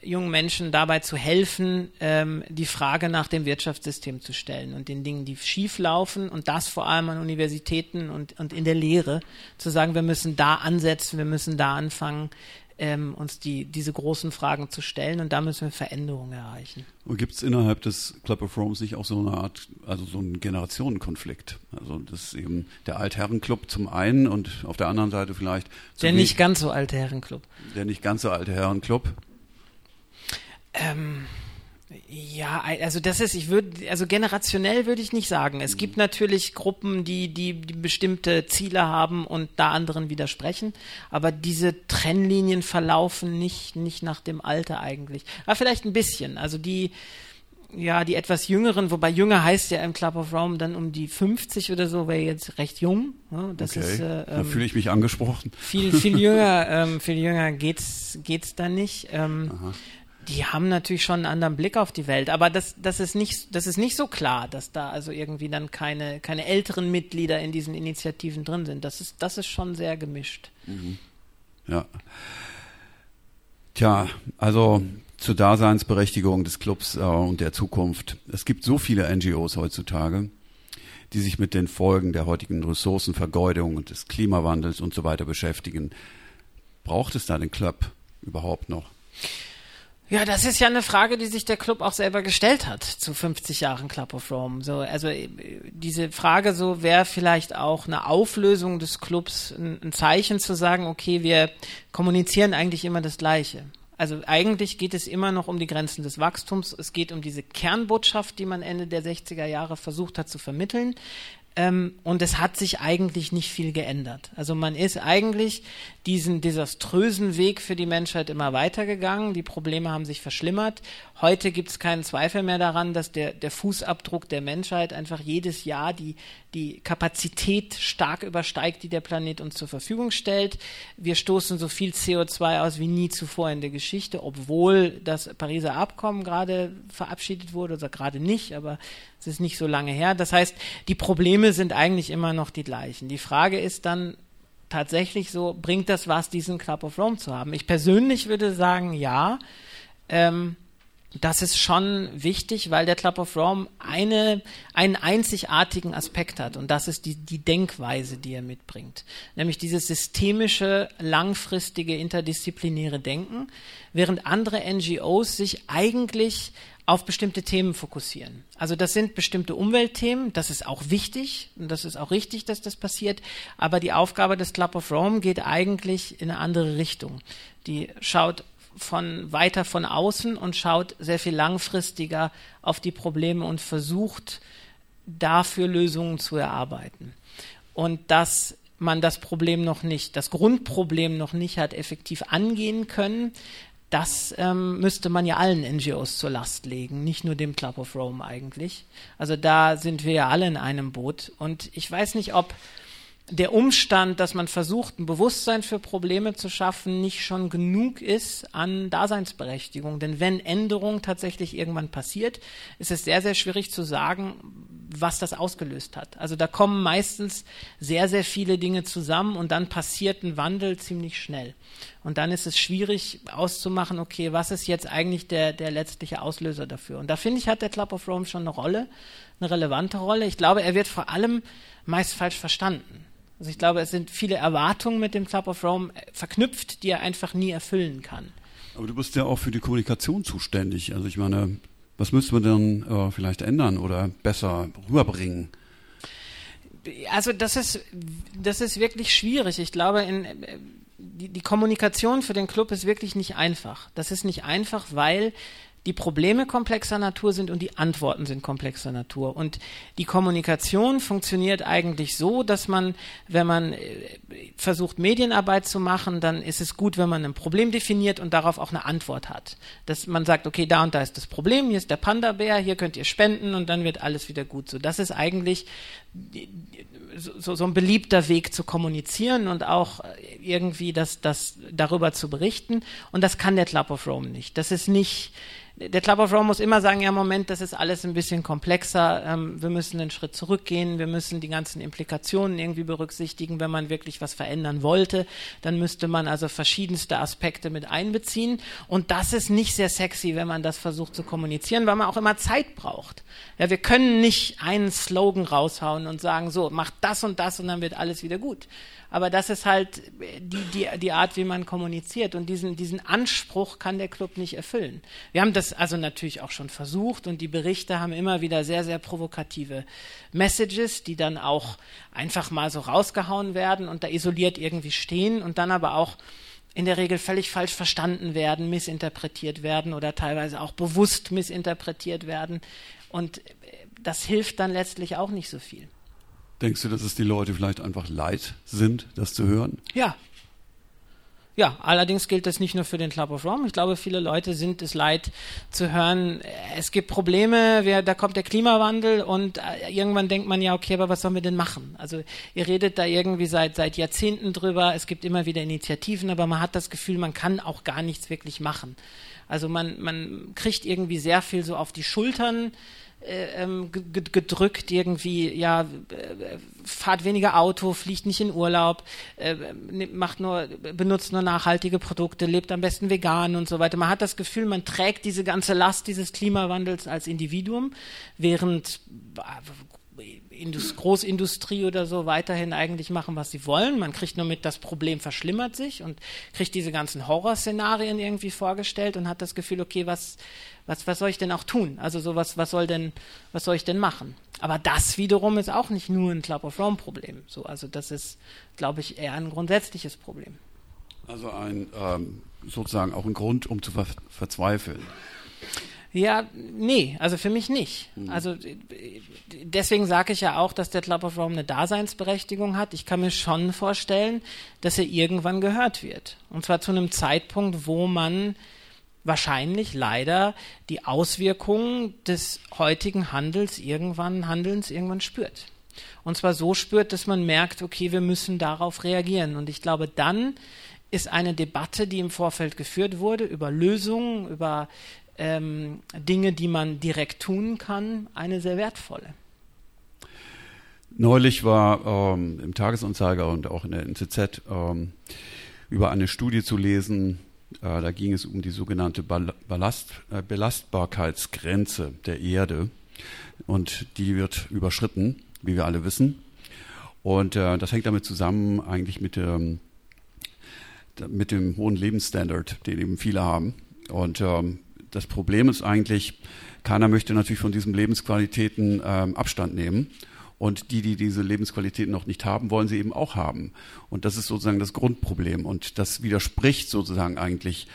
jungen Menschen dabei zu helfen, ähm, die Frage nach dem Wirtschaftssystem zu stellen und den Dingen, die schief laufen und das vor allem an Universitäten und, und in der Lehre zu sagen, wir müssen da ansetzen, wir müssen da anfangen, ähm, uns die, diese großen Fragen zu stellen und da müssen wir Veränderungen erreichen. Und gibt es innerhalb des Club of Rome nicht auch so eine Art, also so einen Generationenkonflikt? Also das ist eben der Altherrenclub zum einen und auf der anderen Seite vielleicht. Der nicht ganz so alte Herrenclub. Der nicht ganz so alte Herrenclub. Ähm, ja, also das ist, ich würde, also generationell würde ich nicht sagen. Es gibt natürlich Gruppen, die, die, die bestimmte Ziele haben und da anderen widersprechen, aber diese Trennlinien verlaufen nicht, nicht nach dem Alter eigentlich. Aber vielleicht ein bisschen. Also die, ja, die etwas jüngeren, wobei jünger heißt ja im Club of Rome dann um die 50 oder so, wäre jetzt recht jung. Das okay. ist, äh, da fühle ich mich angesprochen. Viel, viel jünger, ähm, viel jünger geht's, geht's dann nicht. Ähm, die haben natürlich schon einen anderen Blick auf die Welt, aber das, das, ist nicht, das ist nicht so klar, dass da also irgendwie dann keine, keine älteren Mitglieder in diesen Initiativen drin sind. Das ist, das ist schon sehr gemischt. Mhm. Ja. Tja, also zur Daseinsberechtigung des Clubs äh, und der Zukunft. Es gibt so viele NGOs heutzutage, die sich mit den Folgen der heutigen Ressourcenvergeudung und des Klimawandels und so weiter beschäftigen. Braucht es da den Club überhaupt noch? Ja, das ist ja eine Frage, die sich der Club auch selber gestellt hat zu 50 Jahren Club of Rome. So, also äh, diese Frage so wäre vielleicht auch eine Auflösung des Clubs ein, ein Zeichen zu sagen, okay, wir kommunizieren eigentlich immer das Gleiche. Also eigentlich geht es immer noch um die Grenzen des Wachstums. Es geht um diese Kernbotschaft, die man Ende der 60er Jahre versucht hat zu vermitteln. Ähm, und es hat sich eigentlich nicht viel geändert. Also man ist eigentlich diesen desaströsen Weg für die Menschheit immer weitergegangen. Die Probleme haben sich verschlimmert. Heute gibt es keinen Zweifel mehr daran, dass der, der Fußabdruck der Menschheit einfach jedes Jahr die, die Kapazität stark übersteigt, die der Planet uns zur Verfügung stellt. Wir stoßen so viel CO2 aus wie nie zuvor in der Geschichte, obwohl das Pariser Abkommen gerade verabschiedet wurde, oder gerade nicht, aber es ist nicht so lange her. Das heißt, die Probleme sind eigentlich immer noch die gleichen. Die Frage ist dann, tatsächlich so, bringt das was, diesen Club of Rome zu haben? Ich persönlich würde sagen, ja. Ähm, das ist schon wichtig, weil der Club of Rome eine, einen einzigartigen Aspekt hat und das ist die, die Denkweise, die er mitbringt. Nämlich dieses systemische, langfristige, interdisziplinäre Denken, während andere NGOs sich eigentlich auf bestimmte Themen fokussieren. Also das sind bestimmte Umweltthemen, das ist auch wichtig und das ist auch richtig, dass das passiert, aber die Aufgabe des Club of Rome geht eigentlich in eine andere Richtung. Die schaut von weiter von außen und schaut sehr viel langfristiger auf die Probleme und versucht dafür Lösungen zu erarbeiten. Und dass man das Problem noch nicht, das Grundproblem noch nicht hat effektiv angehen können, das ähm, müsste man ja allen NGOs zur Last legen, nicht nur dem Club of Rome eigentlich. Also da sind wir ja alle in einem Boot. Und ich weiß nicht, ob der Umstand, dass man versucht, ein Bewusstsein für Probleme zu schaffen, nicht schon genug ist an Daseinsberechtigung. Denn wenn Änderung tatsächlich irgendwann passiert, ist es sehr, sehr schwierig zu sagen, was das ausgelöst hat. Also da kommen meistens sehr, sehr viele Dinge zusammen und dann passiert ein Wandel ziemlich schnell. Und dann ist es schwierig auszumachen, okay, was ist jetzt eigentlich der, der letztliche Auslöser dafür? Und da finde ich, hat der Club of Rome schon eine Rolle, eine relevante Rolle. Ich glaube, er wird vor allem meist falsch verstanden. Also ich glaube, es sind viele Erwartungen mit dem Club of Rome verknüpft, die er einfach nie erfüllen kann. Aber du bist ja auch für die Kommunikation zuständig. Also ich meine, was müsste man denn äh, vielleicht ändern oder besser rüberbringen? Also das ist, das ist wirklich schwierig. Ich glaube, in, die, die Kommunikation für den Club ist wirklich nicht einfach. Das ist nicht einfach, weil die Probleme komplexer Natur sind und die Antworten sind komplexer Natur. Und die Kommunikation funktioniert eigentlich so, dass man, wenn man äh, versucht, Medienarbeit zu machen, dann ist es gut, wenn man ein Problem definiert und darauf auch eine Antwort hat. Dass man sagt, okay, da und da ist das Problem, hier ist der Panda-Bär, hier könnt ihr spenden und dann wird alles wieder gut. So, das ist eigentlich so, so ein beliebter Weg zu kommunizieren und auch irgendwie das, das darüber zu berichten. Und das kann der Club of Rome nicht. Das ist nicht, der Club of Rome muss immer sagen, ja, Moment, das ist alles ein bisschen komplexer, ähm, wir müssen einen Schritt zurückgehen, wir müssen die ganzen Implikationen irgendwie berücksichtigen, wenn man wirklich was verändern wollte, dann müsste man also verschiedenste Aspekte mit einbeziehen und das ist nicht sehr sexy, wenn man das versucht zu kommunizieren, weil man auch immer Zeit braucht. Ja, wir können nicht einen Slogan raushauen und sagen, so, macht das und das und dann wird alles wieder gut. Aber das ist halt die, die, die Art, wie man kommuniziert. Und diesen, diesen Anspruch kann der Club nicht erfüllen. Wir haben das also natürlich auch schon versucht und die Berichte haben immer wieder sehr, sehr provokative Messages, die dann auch einfach mal so rausgehauen werden und da isoliert irgendwie stehen und dann aber auch in der Regel völlig falsch verstanden werden, missinterpretiert werden oder teilweise auch bewusst missinterpretiert werden. Und das hilft dann letztlich auch nicht so viel. Denkst du, dass es die Leute vielleicht einfach leid sind, das zu hören? Ja. Ja, allerdings gilt das nicht nur für den Club of Rome. Ich glaube, viele Leute sind es leid zu hören, es gibt Probleme, wer, da kommt der Klimawandel und äh, irgendwann denkt man ja, okay, aber was sollen wir denn machen? Also ihr redet da irgendwie seit, seit Jahrzehnten drüber, es gibt immer wieder Initiativen, aber man hat das Gefühl, man kann auch gar nichts wirklich machen. Also man, man kriegt irgendwie sehr viel so auf die Schultern gedrückt irgendwie, ja, äh, fahrt weniger Auto, fliegt nicht in Urlaub, äh, macht nur, benutzt nur nachhaltige Produkte, lebt am besten vegan und so weiter. Man hat das Gefühl, man trägt diese ganze Last dieses Klimawandels als Individuum, während Indust Großindustrie oder so weiterhin eigentlich machen, was sie wollen. Man kriegt nur mit, das Problem verschlimmert sich und kriegt diese ganzen Horrorszenarien irgendwie vorgestellt und hat das Gefühl, okay, was, was, was soll ich denn auch tun? Also so was, was soll denn, was soll ich denn machen? Aber das wiederum ist auch nicht nur ein Club of Rome Problem. So, also das ist, glaube ich, eher ein grundsätzliches Problem. Also ein ähm, sozusagen auch ein Grund, um zu ver verzweifeln. Ja, nee, also für mich nicht. Mhm. Also deswegen sage ich ja auch, dass der Club of Rome eine Daseinsberechtigung hat. Ich kann mir schon vorstellen, dass er irgendwann gehört wird. Und zwar zu einem Zeitpunkt, wo man wahrscheinlich leider die Auswirkungen des heutigen Handels irgendwann, Handelns irgendwann spürt. Und zwar so spürt, dass man merkt, okay, wir müssen darauf reagieren. Und ich glaube, dann ist eine Debatte, die im Vorfeld geführt wurde, über Lösungen, über ähm, Dinge, die man direkt tun kann, eine sehr wertvolle. Neulich war ähm, im Tagesanzeiger und auch in der NZZ ähm, über eine Studie zu lesen, äh, da ging es um die sogenannte Ballast, äh, Belastbarkeitsgrenze der Erde und die wird überschritten, wie wir alle wissen. Und äh, das hängt damit zusammen eigentlich mit dem, mit dem hohen Lebensstandard, den eben viele haben. Und ähm, das Problem ist eigentlich, keiner möchte natürlich von diesen Lebensqualitäten ähm, Abstand nehmen. Und die, die diese Lebensqualitäten noch nicht haben, wollen sie eben auch haben. Und das ist sozusagen das Grundproblem. Und das widerspricht sozusagen eigentlich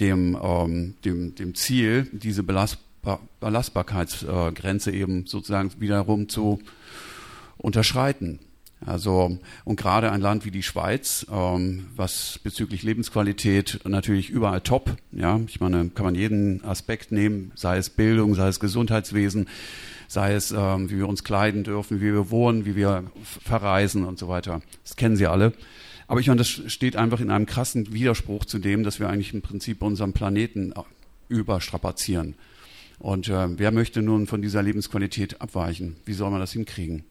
dem, ähm, dem, dem Ziel, diese Belastbar Belastbarkeitsgrenze eben sozusagen wiederum zu unterschreiten. Also und gerade ein Land wie die Schweiz, ähm, was bezüglich Lebensqualität natürlich überall top. Ja, ich meine, kann man jeden Aspekt nehmen, sei es Bildung, sei es Gesundheitswesen, sei es ähm, wie wir uns kleiden dürfen, wie wir wohnen, wie wir verreisen und so weiter. Das kennen Sie alle. Aber ich meine, das steht einfach in einem krassen Widerspruch zu dem, dass wir eigentlich im Prinzip unseren Planeten äh, überstrapazieren. Und äh, wer möchte nun von dieser Lebensqualität abweichen? Wie soll man das hinkriegen?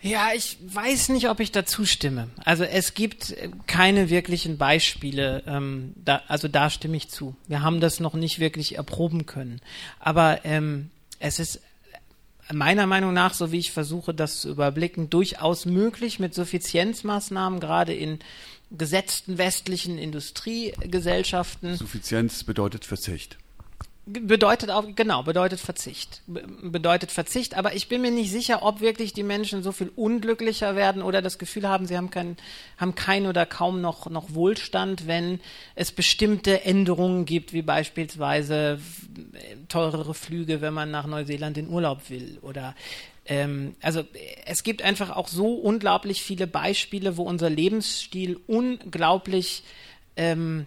Ja, ich weiß nicht, ob ich dazu stimme. Also es gibt keine wirklichen Beispiele. Ähm, da, also da stimme ich zu. Wir haben das noch nicht wirklich erproben können. Aber ähm, es ist meiner Meinung nach, so wie ich versuche, das zu überblicken, durchaus möglich mit Suffizienzmaßnahmen, gerade in gesetzten westlichen Industriegesellschaften. Suffizienz bedeutet Verzicht bedeutet auch, genau, bedeutet Verzicht. Bedeutet Verzicht, aber ich bin mir nicht sicher, ob wirklich die Menschen so viel unglücklicher werden oder das Gefühl haben, sie haben kein, haben kein oder kaum noch, noch Wohlstand, wenn es bestimmte Änderungen gibt, wie beispielsweise teurere Flüge, wenn man nach Neuseeland in Urlaub will oder ähm, also es gibt einfach auch so unglaublich viele Beispiele, wo unser Lebensstil unglaublich, ähm,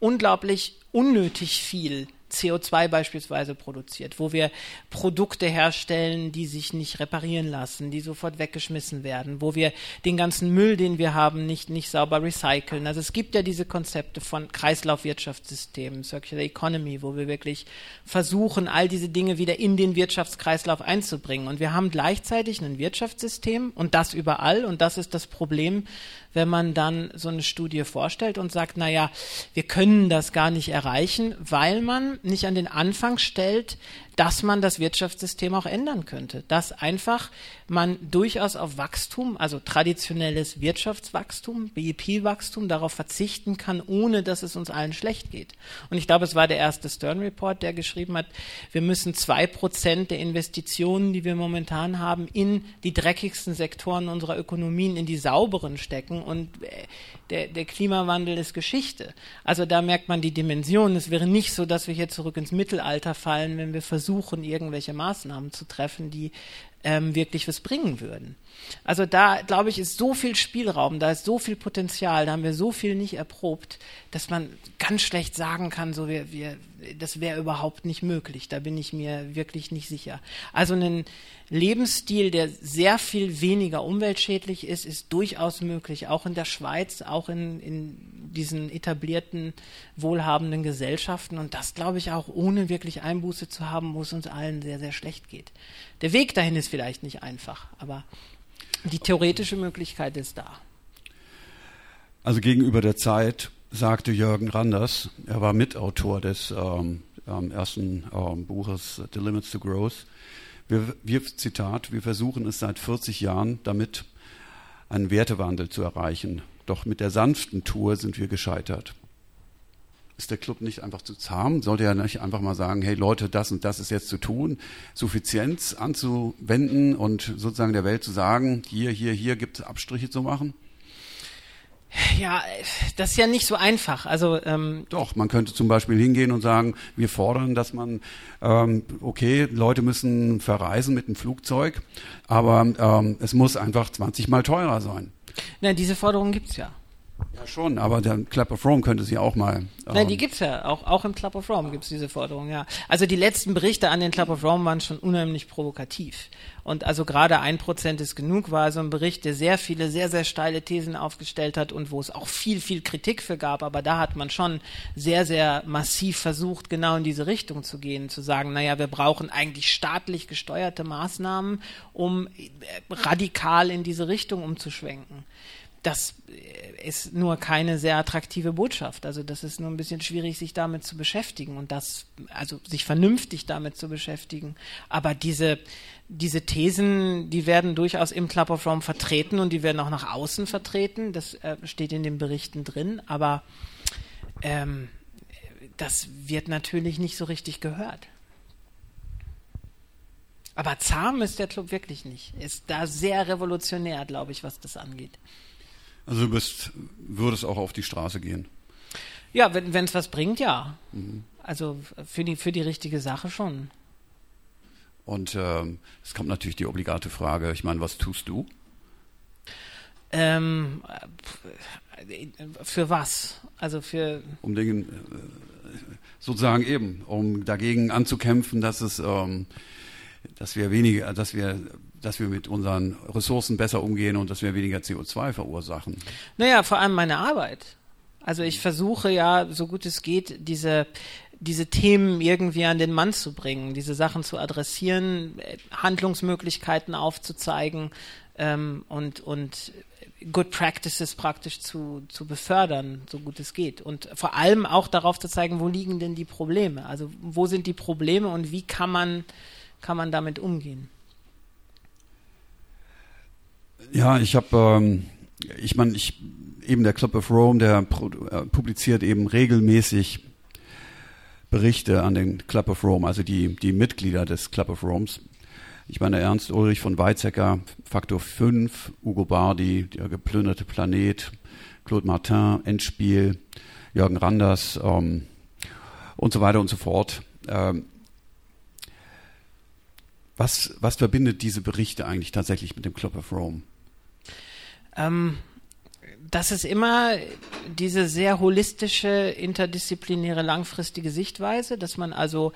unglaublich unnötig viel CO2 beispielsweise produziert, wo wir Produkte herstellen, die sich nicht reparieren lassen, die sofort weggeschmissen werden, wo wir den ganzen Müll, den wir haben, nicht, nicht sauber recyceln. Also es gibt ja diese Konzepte von Kreislaufwirtschaftssystemen, Circular Economy, wo wir wirklich versuchen, all diese Dinge wieder in den Wirtschaftskreislauf einzubringen. Und wir haben gleichzeitig ein Wirtschaftssystem und das überall. Und das ist das Problem, wenn man dann so eine Studie vorstellt und sagt, na ja, wir können das gar nicht erreichen, weil man nicht an den Anfang stellt, dass man das Wirtschaftssystem auch ändern könnte. Dass einfach man durchaus auf Wachstum, also traditionelles Wirtschaftswachstum, BIP-Wachstum, darauf verzichten kann, ohne dass es uns allen schlecht geht. Und ich glaube, es war der erste Stern Report, der geschrieben hat, wir müssen zwei Prozent der Investitionen, die wir momentan haben, in die dreckigsten Sektoren unserer Ökonomien, in die sauberen stecken. Und äh, der, der Klimawandel ist Geschichte. Also da merkt man die Dimension. Es wäre nicht so, dass wir hier zurück ins Mittelalter fallen, wenn wir versuchen, irgendwelche Maßnahmen zu treffen, die ähm, wirklich was bringen würden. Also da, glaube ich, ist so viel Spielraum, da ist so viel Potenzial, da haben wir so viel nicht erprobt, dass man ganz schlecht sagen kann, so wir, wir, das wäre überhaupt nicht möglich. Da bin ich mir wirklich nicht sicher. Also ein Lebensstil, der sehr viel weniger umweltschädlich ist, ist durchaus möglich, auch in der Schweiz, auch in, in diesen etablierten, wohlhabenden Gesellschaften. Und das, glaube ich, auch ohne wirklich Einbuße zu haben, wo es uns allen sehr, sehr schlecht geht. Der Weg dahin ist vielleicht nicht einfach, aber die theoretische Möglichkeit ist da. Also gegenüber der Zeit sagte Jürgen Randers, er war Mitautor des ähm, ähm, ersten ähm, Buches The Limits to Growth. Wir, wir, Zitat, wir versuchen es seit 40 Jahren damit, einen Wertewandel zu erreichen. Doch mit der sanften Tour sind wir gescheitert ist der Club nicht einfach zu zahm? Sollte er nicht einfach mal sagen, hey Leute, das und das ist jetzt zu tun, Suffizienz anzuwenden und sozusagen der Welt zu sagen, hier, hier, hier gibt es Abstriche zu machen? Ja, das ist ja nicht so einfach. Also ähm doch, man könnte zum Beispiel hingehen und sagen, wir fordern, dass man ähm, okay, Leute müssen verreisen mit dem Flugzeug, aber ähm, es muss einfach 20 mal teurer sein. Nein, diese Forderung gibt's ja. Ja, schon, aber der Club of Rome könnte sie auch mal. Ähm Nein, die gibt's ja. Auch, auch im Club of Rome gibt's diese Forderung, ja. Also die letzten Berichte an den Club of Rome waren schon unheimlich provokativ. Und also gerade ein Prozent ist genug war so ein Bericht, der sehr viele, sehr, sehr steile Thesen aufgestellt hat und wo es auch viel, viel Kritik für gab. Aber da hat man schon sehr, sehr massiv versucht, genau in diese Richtung zu gehen, zu sagen, naja, wir brauchen eigentlich staatlich gesteuerte Maßnahmen, um äh, radikal in diese Richtung umzuschwenken das ist nur keine sehr attraktive Botschaft. Also das ist nur ein bisschen schwierig, sich damit zu beschäftigen und das, also sich vernünftig damit zu beschäftigen. Aber diese, diese Thesen, die werden durchaus im Club of Rome vertreten und die werden auch nach außen vertreten. Das äh, steht in den Berichten drin, aber ähm, das wird natürlich nicht so richtig gehört. Aber zahm ist der Club wirklich nicht. Ist da sehr revolutionär, glaube ich, was das angeht. Also du bist, würdest auch auf die Straße gehen? Ja, wenn es was bringt, ja. Mhm. Also für die, für die richtige Sache schon. Und ähm, es kommt natürlich die obligate Frage, ich meine, was tust du? Ähm, für was? Also für. Um den, äh, sozusagen eben, um dagegen anzukämpfen, dass es, ähm, dass wir weniger, dass wir dass wir mit unseren Ressourcen besser umgehen und dass wir weniger CO2 verursachen? Naja, vor allem meine Arbeit. Also ich versuche ja, so gut es geht, diese, diese Themen irgendwie an den Mann zu bringen, diese Sachen zu adressieren, Handlungsmöglichkeiten aufzuzeigen ähm, und, und Good Practices praktisch zu, zu befördern, so gut es geht. Und vor allem auch darauf zu zeigen, wo liegen denn die Probleme? Also wo sind die Probleme und wie kann man, kann man damit umgehen? Ja, ich habe, ähm, ich meine, ich eben der Club of Rome, der äh, publiziert eben regelmäßig Berichte an den Club of Rome, also die, die Mitglieder des Club of Romes. Ich meine, Ernst Ulrich von Weizsäcker, Faktor 5, Ugo Bardi, der geplünderte Planet, Claude Martin, Endspiel, Jürgen Randers ähm, und so weiter und so fort. Ähm, was, was verbindet diese Berichte eigentlich tatsächlich mit dem Club of Rome? Ähm, das ist immer diese sehr holistische, interdisziplinäre, langfristige Sichtweise, dass man also,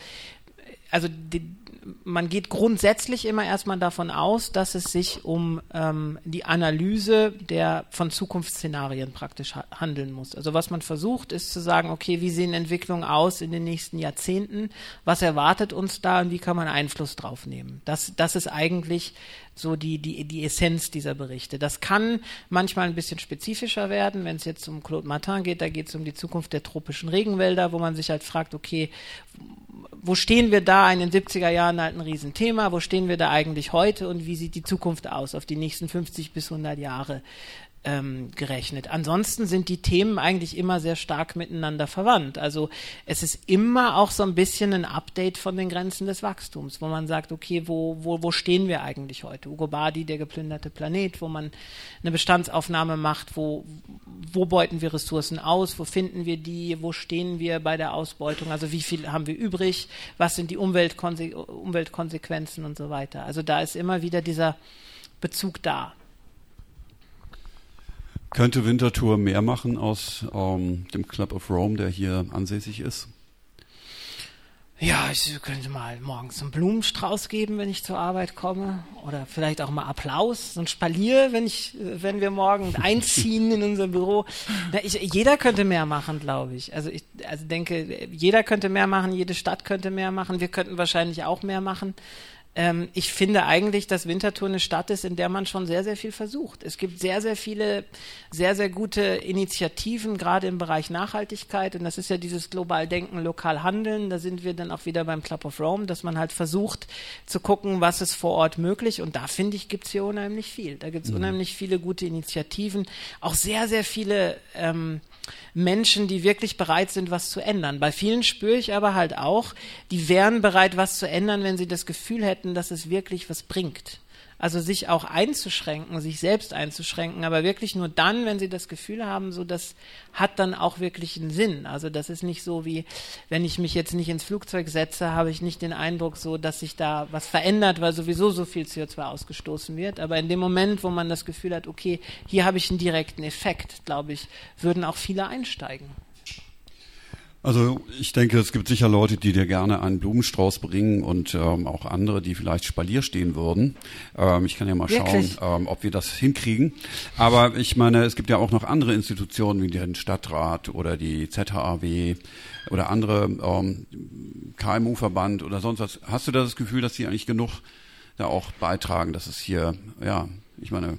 also die, man geht grundsätzlich immer erstmal davon aus, dass es sich um ähm, die Analyse der von Zukunftsszenarien praktisch ha handeln muss. Also was man versucht, ist zu sagen, okay, wie sehen Entwicklungen aus in den nächsten Jahrzehnten? Was erwartet uns da und wie kann man Einfluss drauf nehmen? Das, das ist eigentlich so die, die, die Essenz dieser Berichte. Das kann manchmal ein bisschen spezifischer werden, wenn es jetzt um Claude Martin geht, da geht es um die Zukunft der tropischen Regenwälder, wo man sich halt fragt, okay, wo stehen wir da in den 70er Jahren halt ein Riesenthema, wo stehen wir da eigentlich heute und wie sieht die Zukunft aus auf die nächsten 50 bis 100 Jahre? Ähm, gerechnet. Ansonsten sind die Themen eigentlich immer sehr stark miteinander verwandt. Also es ist immer auch so ein bisschen ein Update von den Grenzen des Wachstums, wo man sagt, okay, wo, wo, wo stehen wir eigentlich heute? Ugo Badi, der geplünderte Planet, wo man eine Bestandsaufnahme macht, wo, wo beuten wir Ressourcen aus, wo finden wir die, wo stehen wir bei der Ausbeutung, also wie viel haben wir übrig, was sind die Umweltkonse Umweltkonsequenzen und so weiter. Also da ist immer wieder dieser Bezug da. Könnte Winterthur mehr machen aus ähm, dem Club of Rome, der hier ansässig ist? Ja, ich könnte mal morgens einen Blumenstrauß geben, wenn ich zur Arbeit komme. Oder vielleicht auch mal Applaus, so ein Spalier, wenn ich, wenn wir morgen einziehen in unser Büro. Na, ich, jeder könnte mehr machen, glaube ich. Also ich also denke, jeder könnte mehr machen, jede Stadt könnte mehr machen. Wir könnten wahrscheinlich auch mehr machen. Ähm, ich finde eigentlich, dass Winterthur eine Stadt ist, in der man schon sehr, sehr viel versucht. Es gibt sehr, sehr viele, sehr, sehr gute Initiativen, gerade im Bereich Nachhaltigkeit. Und das ist ja dieses global Denken, lokal handeln. Da sind wir dann auch wieder beim Club of Rome, dass man halt versucht zu gucken, was ist vor Ort möglich. Und da finde ich, gibt es hier unheimlich viel. Da gibt es mhm. unheimlich viele gute Initiativen. Auch sehr, sehr viele ähm, Menschen, die wirklich bereit sind, was zu ändern. Bei vielen spüre ich aber halt auch, die wären bereit, was zu ändern, wenn sie das Gefühl hätten, dass es wirklich was bringt. Also sich auch einzuschränken, sich selbst einzuschränken, aber wirklich nur dann, wenn sie das Gefühl haben, so das hat dann auch wirklich einen Sinn. Also das ist nicht so wie, wenn ich mich jetzt nicht ins Flugzeug setze, habe ich nicht den Eindruck so, dass sich da was verändert, weil sowieso so viel CO2 ausgestoßen wird. Aber in dem Moment, wo man das Gefühl hat, okay, hier habe ich einen direkten Effekt, glaube ich, würden auch viele einsteigen. Also ich denke, es gibt sicher Leute, die dir gerne einen Blumenstrauß bringen und ähm, auch andere, die vielleicht Spalier stehen würden. Ähm, ich kann ja mal Wirklich? schauen, ähm, ob wir das hinkriegen. Aber ich meine, es gibt ja auch noch andere Institutionen wie den Stadtrat oder die ZHAW oder andere ähm, KMU-Verband oder sonst was. Hast du da das Gefühl, dass sie eigentlich genug da auch beitragen, dass es hier, ja, ich meine,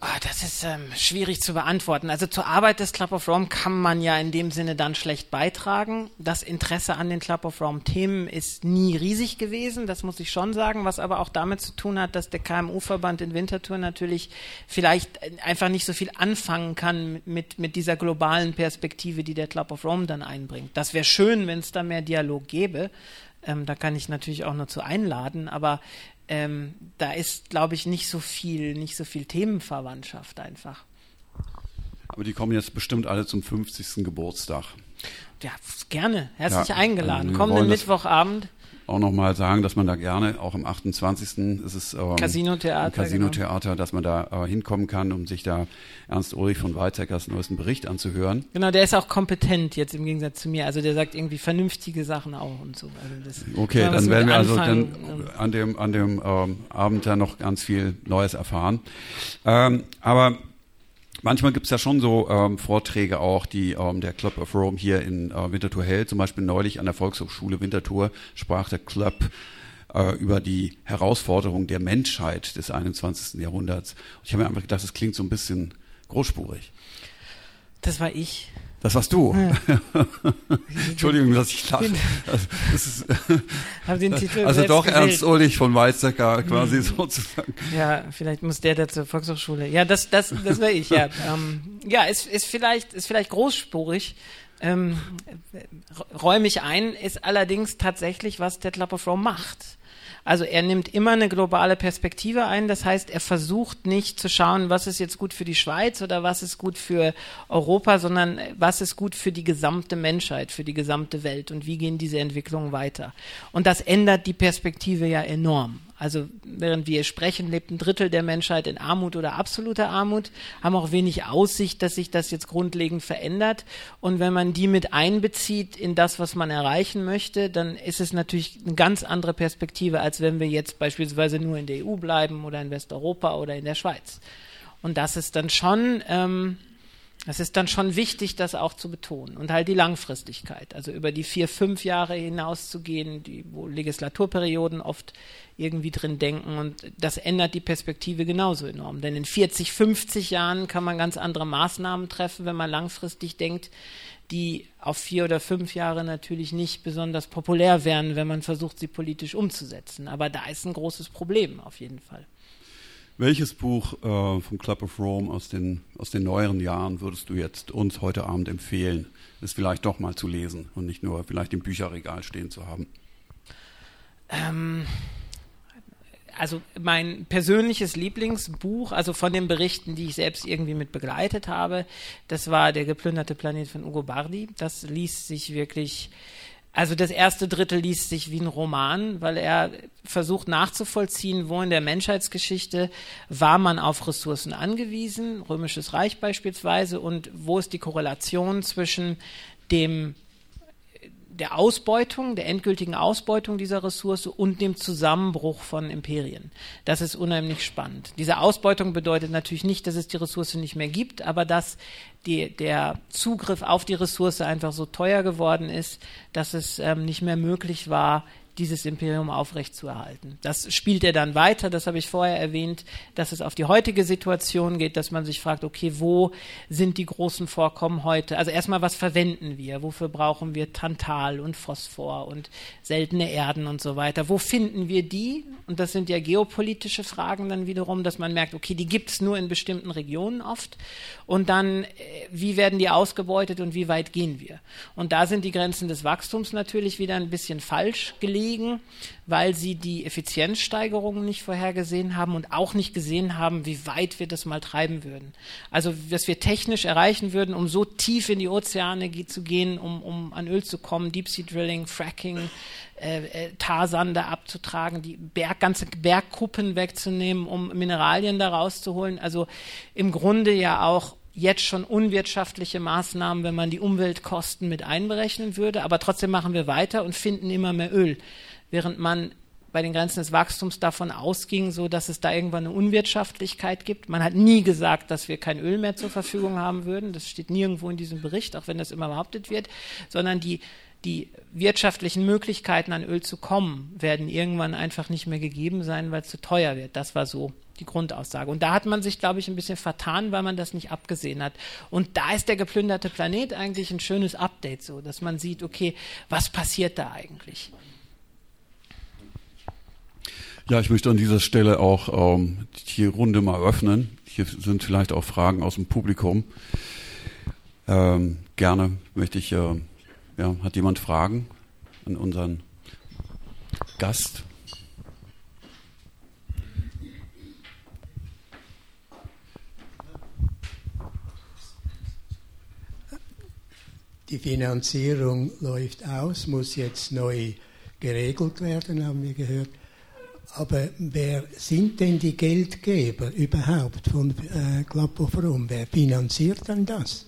Oh, das ist ähm, schwierig zu beantworten. Also zur Arbeit des Club of Rome kann man ja in dem Sinne dann schlecht beitragen. Das Interesse an den Club of Rome Themen ist nie riesig gewesen, das muss ich schon sagen, was aber auch damit zu tun hat, dass der KMU-Verband in Winterthur natürlich vielleicht einfach nicht so viel anfangen kann mit, mit dieser globalen Perspektive, die der Club of Rome dann einbringt. Das wäre schön, wenn es da mehr Dialog gäbe. Ähm, da kann ich natürlich auch nur zu einladen, aber ähm, da ist, glaube ich, nicht so viel, nicht so viel Themenverwandtschaft einfach. Aber die kommen jetzt bestimmt alle zum 50. Geburtstag. Ja, gerne. Herzlich ja, eingeladen. Also Kommenden Mittwochabend auch nochmal sagen, dass man da gerne, auch am 28. ist es ähm, Casino-Theater, Casino-Theater, genau. dass man da äh, hinkommen kann, um sich da Ernst Ulrich von Weizsäckers neuesten Bericht anzuhören. Genau, der ist auch kompetent jetzt im Gegensatz zu mir. Also der sagt irgendwie vernünftige Sachen auch und so. Also okay, dann werden wir also dann an dem, an dem ähm, Abend da noch ganz viel Neues erfahren. Ähm, aber Manchmal gibt es ja schon so ähm, Vorträge auch, die ähm, der Club of Rome hier in äh, Winterthur hält. Zum Beispiel neulich an der Volkshochschule Winterthur sprach der Club äh, über die Herausforderung der Menschheit des 21. Jahrhunderts. Und ich habe mir einfach gedacht, das klingt so ein bisschen großspurig. Das war ich. Das warst du. Ja. Entschuldigung, dass ich lache. Also, den Titel also doch gewählt. Ernst Ulrich von Weizsäcker quasi mhm. sozusagen. Ja, vielleicht muss der da zur Volkshochschule. Ja, das, das, das wäre ich, ja. ähm, ja, ist, ist vielleicht, ist vielleicht großspurig. Ähm, räume ich ein, ist allerdings tatsächlich, was Detlef of Rome macht. Also er nimmt immer eine globale Perspektive ein. Das heißt, er versucht nicht zu schauen, was ist jetzt gut für die Schweiz oder was ist gut für Europa, sondern was ist gut für die gesamte Menschheit, für die gesamte Welt und wie gehen diese Entwicklungen weiter. Und das ändert die Perspektive ja enorm. Also während wir sprechen, lebt ein Drittel der Menschheit in Armut oder absoluter Armut, haben auch wenig Aussicht, dass sich das jetzt grundlegend verändert. Und wenn man die mit einbezieht in das, was man erreichen möchte, dann ist es natürlich eine ganz andere Perspektive, als wenn wir jetzt beispielsweise nur in der EU bleiben oder in Westeuropa oder in der Schweiz. Und das ist dann schon ähm, es ist dann schon wichtig, das auch zu betonen und halt die Langfristigkeit, also über die vier, fünf Jahre hinaus zu gehen, die, wo Legislaturperioden oft irgendwie drin denken und das ändert die Perspektive genauso enorm. Denn in 40, 50 Jahren kann man ganz andere Maßnahmen treffen, wenn man langfristig denkt, die auf vier oder fünf Jahre natürlich nicht besonders populär wären, wenn man versucht, sie politisch umzusetzen. Aber da ist ein großes Problem auf jeden Fall. Welches Buch äh, vom Club of Rome aus den, aus den neueren Jahren würdest du jetzt uns heute Abend empfehlen, es vielleicht doch mal zu lesen und nicht nur vielleicht im Bücherregal stehen zu haben? Ähm, also mein persönliches Lieblingsbuch, also von den Berichten, die ich selbst irgendwie mit begleitet habe, das war Der geplünderte Planet von Ugo Bardi. Das liest sich wirklich also das erste Drittel liest sich wie ein Roman, weil er versucht nachzuvollziehen, wo in der Menschheitsgeschichte war man auf Ressourcen angewiesen, römisches Reich beispielsweise, und wo ist die Korrelation zwischen dem der Ausbeutung, der endgültigen Ausbeutung dieser Ressource und dem Zusammenbruch von Imperien. Das ist unheimlich spannend. Diese Ausbeutung bedeutet natürlich nicht, dass es die Ressource nicht mehr gibt, aber dass die, der Zugriff auf die Ressource einfach so teuer geworden ist, dass es ähm, nicht mehr möglich war, dieses Imperium aufrechtzuerhalten. Das spielt er dann weiter, das habe ich vorher erwähnt, dass es auf die heutige Situation geht, dass man sich fragt, okay, wo sind die großen Vorkommen heute? Also erstmal, was verwenden wir? Wofür brauchen wir Tantal und Phosphor und seltene Erden und so weiter? Wo finden wir die? Und das sind ja geopolitische Fragen dann wiederum, dass man merkt, okay, die gibt es nur in bestimmten Regionen oft. Und dann, äh, wie werden die ausgebeutet und wie weit gehen wir? Und da sind die Grenzen des Wachstums natürlich wieder ein bisschen falsch gelegt liegen, weil sie die Effizienzsteigerungen nicht vorhergesehen haben und auch nicht gesehen haben, wie weit wir das mal treiben würden. Also, was wir technisch erreichen würden, um so tief in die Ozeane zu gehen, um, um an Öl zu kommen, Deep Sea Drilling, Fracking, äh, äh, Tarsande abzutragen, die Berg, ganze Bergkuppen wegzunehmen, um Mineralien da rauszuholen. Also im Grunde ja auch jetzt schon unwirtschaftliche Maßnahmen, wenn man die Umweltkosten mit einberechnen würde. Aber trotzdem machen wir weiter und finden immer mehr Öl. Während man bei den Grenzen des Wachstums davon ausging, so dass es da irgendwann eine Unwirtschaftlichkeit gibt. Man hat nie gesagt, dass wir kein Öl mehr zur Verfügung haben würden. Das steht nirgendwo in diesem Bericht, auch wenn das immer behauptet wird, sondern die die wirtschaftlichen Möglichkeiten an Öl zu kommen, werden irgendwann einfach nicht mehr gegeben sein, weil es zu teuer wird. Das war so die Grundaussage. Und da hat man sich, glaube ich, ein bisschen vertan, weil man das nicht abgesehen hat. Und da ist der geplünderte Planet eigentlich ein schönes Update, so dass man sieht, okay, was passiert da eigentlich? Ja, ich möchte an dieser Stelle auch ähm, die Runde mal öffnen. Hier sind vielleicht auch Fragen aus dem Publikum. Ähm, gerne möchte ich äh, ja, hat jemand Fragen an unseren Gast? Die Finanzierung läuft aus, muss jetzt neu geregelt werden, haben wir gehört. Aber wer sind denn die Geldgeber überhaupt von äh, Club of Rome? Wer finanziert denn das?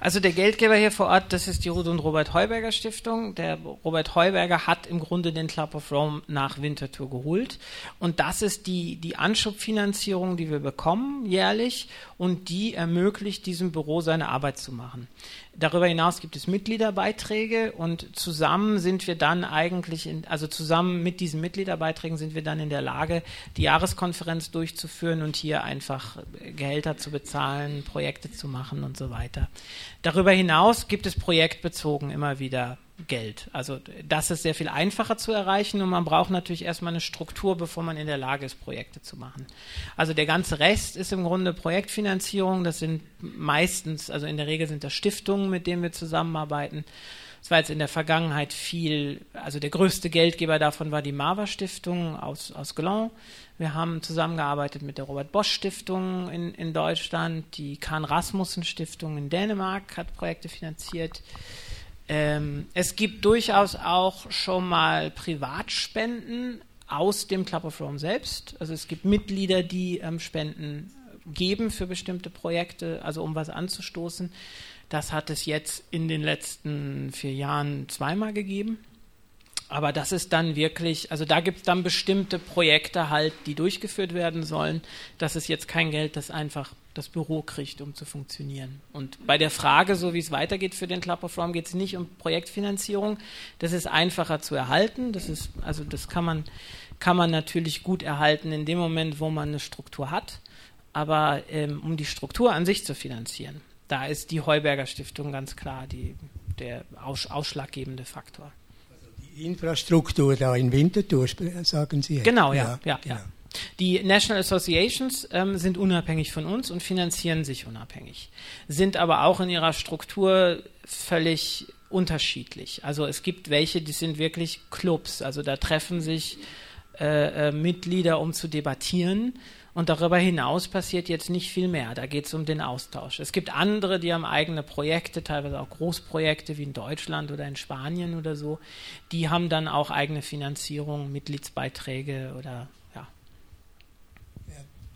Also der Geldgeber hier vor Ort, das ist die Ruth und Robert Heuberger Stiftung. Der Robert Heuberger hat im Grunde den Club of Rome nach Winterthur geholt. Und das ist die, die Anschubfinanzierung, die wir bekommen jährlich und die ermöglicht diesem Büro seine Arbeit zu machen. Darüber hinaus gibt es Mitgliederbeiträge und zusammen sind wir dann eigentlich, in, also zusammen mit diesen Mitgliederbeiträgen sind wir dann in der Lage, die Jahreskonferenz durchzuführen und hier einfach Gehälter zu bezahlen, Projekte zu machen und so weiter. Darüber hinaus gibt es projektbezogen immer wieder Geld. Also das ist sehr viel einfacher zu erreichen und man braucht natürlich erstmal eine Struktur, bevor man in der Lage ist, Projekte zu machen. Also der ganze Rest ist im Grunde Projektfinanzierung. Das sind meistens, also in der Regel sind das Stiftungen, mit denen wir zusammenarbeiten. Es war jetzt in der Vergangenheit viel, also der größte Geldgeber davon war die Mava Stiftung aus, aus Gland. Wir haben zusammengearbeitet mit der Robert Bosch Stiftung in, in Deutschland. Die Kahn Rasmussen Stiftung in Dänemark hat Projekte finanziert. Ähm, es gibt durchaus auch schon mal Privatspenden aus dem Club of Rome selbst. Also es gibt Mitglieder, die ähm, Spenden geben für bestimmte Projekte, also um was anzustoßen. Das hat es jetzt in den letzten vier Jahren zweimal gegeben. Aber das ist dann wirklich, also da gibt es dann bestimmte Projekte halt, die durchgeführt werden sollen. Das ist jetzt kein Geld, das einfach das Büro kriegt, um zu funktionieren. Und bei der Frage, so wie es weitergeht für den Club of Rome, geht es nicht um Projektfinanzierung. Das ist einfacher zu erhalten. Das ist, also das kann man, kann man natürlich gut erhalten in dem Moment, wo man eine Struktur hat. Aber ähm, um die Struktur an sich zu finanzieren, da ist die Heuberger Stiftung ganz klar die, der aus, ausschlaggebende Faktor. Infrastruktur da in Winterthur, sagen Sie. Genau, ja, ja, ja. ja. Die National Associations ähm, sind unabhängig von uns und finanzieren sich unabhängig, sind aber auch in ihrer Struktur völlig unterschiedlich. Also es gibt welche, die sind wirklich Clubs, also da treffen sich äh, äh, Mitglieder, um zu debattieren und darüber hinaus passiert jetzt nicht viel mehr. Da geht es um den Austausch. Es gibt andere, die haben eigene Projekte, teilweise auch Großprojekte wie in Deutschland oder in Spanien oder so. Die haben dann auch eigene Finanzierung, Mitgliedsbeiträge oder.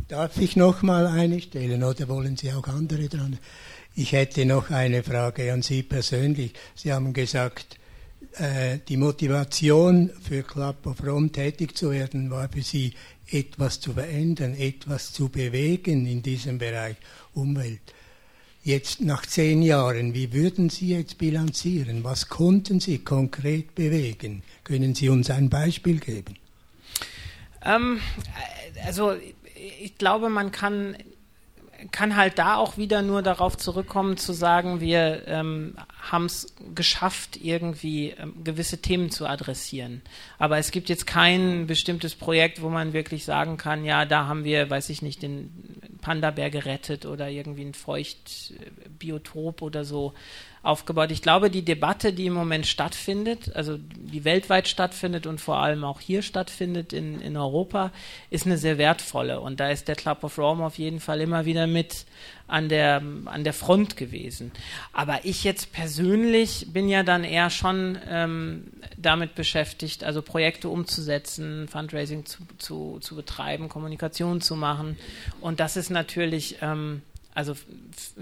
Darf ich noch mal eine stellen oder wollen Sie auch andere dran? Ich hätte noch eine Frage an Sie persönlich. Sie haben gesagt, äh, die Motivation für Club of Rome tätig zu werden war für Sie etwas zu verändern, etwas zu bewegen in diesem Bereich Umwelt. Jetzt nach zehn Jahren, wie würden Sie jetzt bilanzieren? Was konnten Sie konkret bewegen? Können Sie uns ein Beispiel geben? Ähm, also ich glaube, man kann kann halt da auch wieder nur darauf zurückkommen, zu sagen, wir ähm, haben es geschafft, irgendwie ähm, gewisse Themen zu adressieren. Aber es gibt jetzt kein bestimmtes Projekt, wo man wirklich sagen kann, ja, da haben wir, weiß ich nicht, den Panda-Bär gerettet oder irgendwie ein Feuchtbiotop oder so aufgebaut. Ich glaube, die Debatte, die im Moment stattfindet, also die weltweit stattfindet und vor allem auch hier stattfindet in, in Europa, ist eine sehr wertvolle. Und da ist der Club of Rome auf jeden Fall immer wieder mit an der, an der Front gewesen. Aber ich jetzt persönlich bin ja dann eher schon ähm, damit beschäftigt, also Projekte umzusetzen, Fundraising zu, zu, zu betreiben, Kommunikation zu machen. Und das ist natürlich ähm, also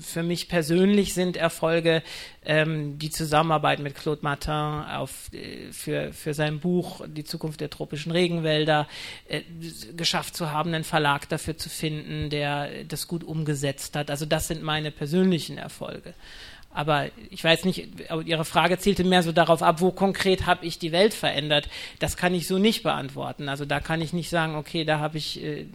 für mich persönlich sind Erfolge ähm, die Zusammenarbeit mit Claude Martin auf, äh, für, für sein Buch Die Zukunft der tropischen Regenwälder äh, geschafft zu haben, einen Verlag dafür zu finden, der das gut umgesetzt hat. Also das sind meine persönlichen Erfolge. Aber ich weiß nicht, Ihre Frage zielte mehr so darauf ab, wo konkret habe ich die Welt verändert. Das kann ich so nicht beantworten. Also da kann ich nicht sagen, okay, da habe ich äh,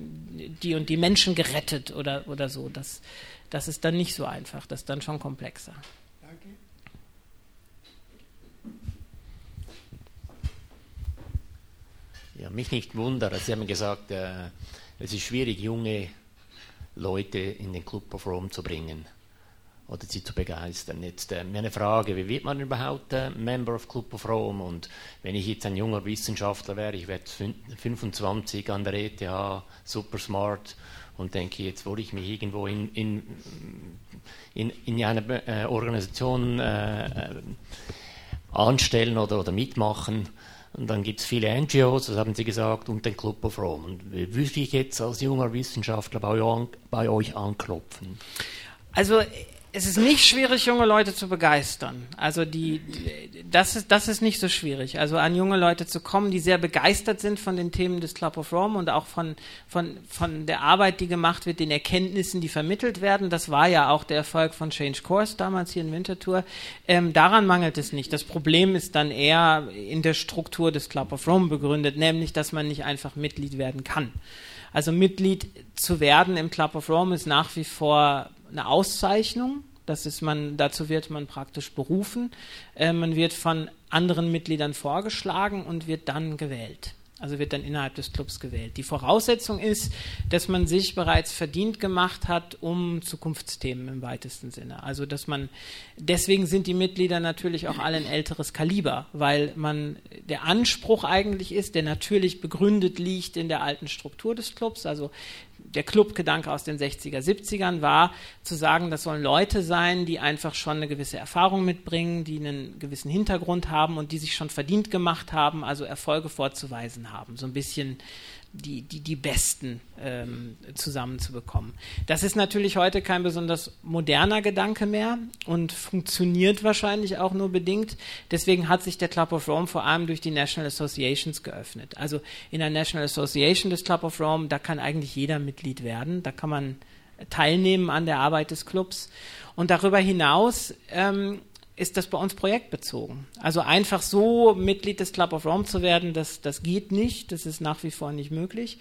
die und die Menschen gerettet oder, oder so. Das, das ist dann nicht so einfach. Das ist dann schon komplexer. Danke. Ja, mich nicht wundern. Sie haben gesagt, äh, es ist schwierig, junge Leute in den Club of Rome zu bringen oder sie zu begeistern. Jetzt äh, eine Frage, wie wird man überhaupt äh, Member of Club of Rome? Und wenn ich jetzt ein junger Wissenschaftler wäre, ich werde 25 an der ETH, super smart und denke, jetzt wollte ich mich irgendwo in, in, in, in einer äh, Organisation äh, äh, anstellen oder, oder mitmachen. Und dann gibt es viele NGOs, das haben Sie gesagt, und den Club of Rome. Und wie würde ich jetzt als junger Wissenschaftler bei, bei euch anklopfen? Also es ist nicht schwierig, junge Leute zu begeistern. Also die, das ist, das ist nicht so schwierig. Also an junge Leute zu kommen, die sehr begeistert sind von den Themen des Club of Rome und auch von, von, von der Arbeit, die gemacht wird, den Erkenntnissen, die vermittelt werden. Das war ja auch der Erfolg von Change Course damals hier in Winterthur. Ähm, daran mangelt es nicht. Das Problem ist dann eher in der Struktur des Club of Rome begründet, nämlich, dass man nicht einfach Mitglied werden kann. Also Mitglied zu werden im Club of Rome ist nach wie vor eine Auszeichnung. Das ist man, dazu wird man praktisch berufen. Äh, man wird von anderen Mitgliedern vorgeschlagen und wird dann gewählt. Also wird dann innerhalb des Clubs gewählt. Die Voraussetzung ist, dass man sich bereits verdient gemacht hat um Zukunftsthemen im weitesten Sinne. Also dass man deswegen sind die Mitglieder natürlich auch alle ein älteres Kaliber, weil man der Anspruch eigentlich ist, der natürlich begründet liegt in der alten Struktur des Clubs. Also der Clubgedanke aus den 60er, 70ern war, zu sagen, das sollen Leute sein, die einfach schon eine gewisse Erfahrung mitbringen, die einen gewissen Hintergrund haben und die sich schon verdient gemacht haben, also Erfolge vorzuweisen haben. So ein bisschen die, die, die Besten ähm, zusammenzubekommen. Das ist natürlich heute kein besonders moderner Gedanke mehr und funktioniert wahrscheinlich auch nur bedingt. Deswegen hat sich der Club of Rome vor allem durch die National Associations geöffnet. Also in der National Association des Club of Rome, da kann eigentlich jeder Mitglied werden. Da kann man teilnehmen an der Arbeit des Clubs. Und darüber hinaus ähm, ist das bei uns projektbezogen. Also einfach so Mitglied des Club of Rome zu werden, das, das geht nicht, das ist nach wie vor nicht möglich.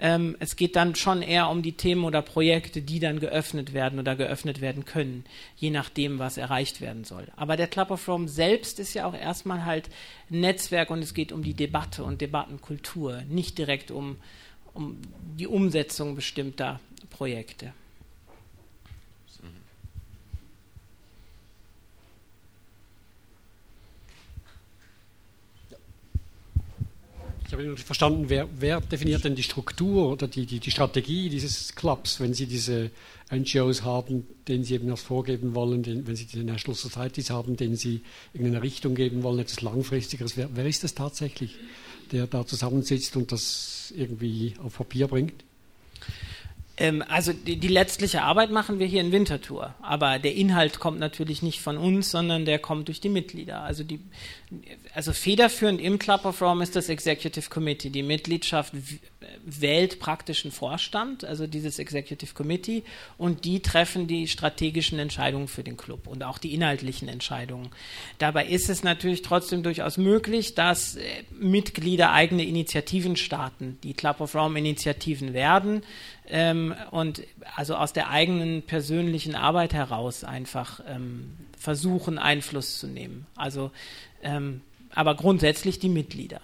Ähm, es geht dann schon eher um die Themen oder Projekte, die dann geöffnet werden oder geöffnet werden können, je nachdem, was erreicht werden soll. Aber der Club of Rome selbst ist ja auch erstmal halt ein Netzwerk und es geht um die Debatte und Debattenkultur, nicht direkt um, um die Umsetzung bestimmter Projekte. Ich habe nicht verstanden, wer, wer, definiert denn die Struktur oder die, die, die, Strategie dieses Clubs, wenn Sie diese NGOs haben, denen Sie eben was vorgeben wollen, den, wenn Sie die National Societies haben, denen Sie irgendeine Richtung geben wollen, etwas Langfristigeres. Wer, wer ist das tatsächlich, der da zusammensitzt und das irgendwie auf Papier bringt? Ähm, also die, die, letztliche Arbeit machen wir hier in Winterthur, aber der Inhalt kommt natürlich nicht von uns, sondern der kommt durch die Mitglieder. Also, die, also federführend im Club of Rome ist das Executive Committee. Die Mitgliedschaft wählt praktisch einen Vorstand, also dieses Executive Committee, und die treffen die strategischen Entscheidungen für den Club und auch die inhaltlichen Entscheidungen. Dabei ist es natürlich trotzdem durchaus möglich, dass äh, Mitglieder eigene Initiativen starten, die Club of Rome Initiativen werden ähm, und also aus der eigenen persönlichen Arbeit heraus einfach ähm, versuchen, Einfluss zu nehmen. Also, ähm, aber grundsätzlich die Mitglieder.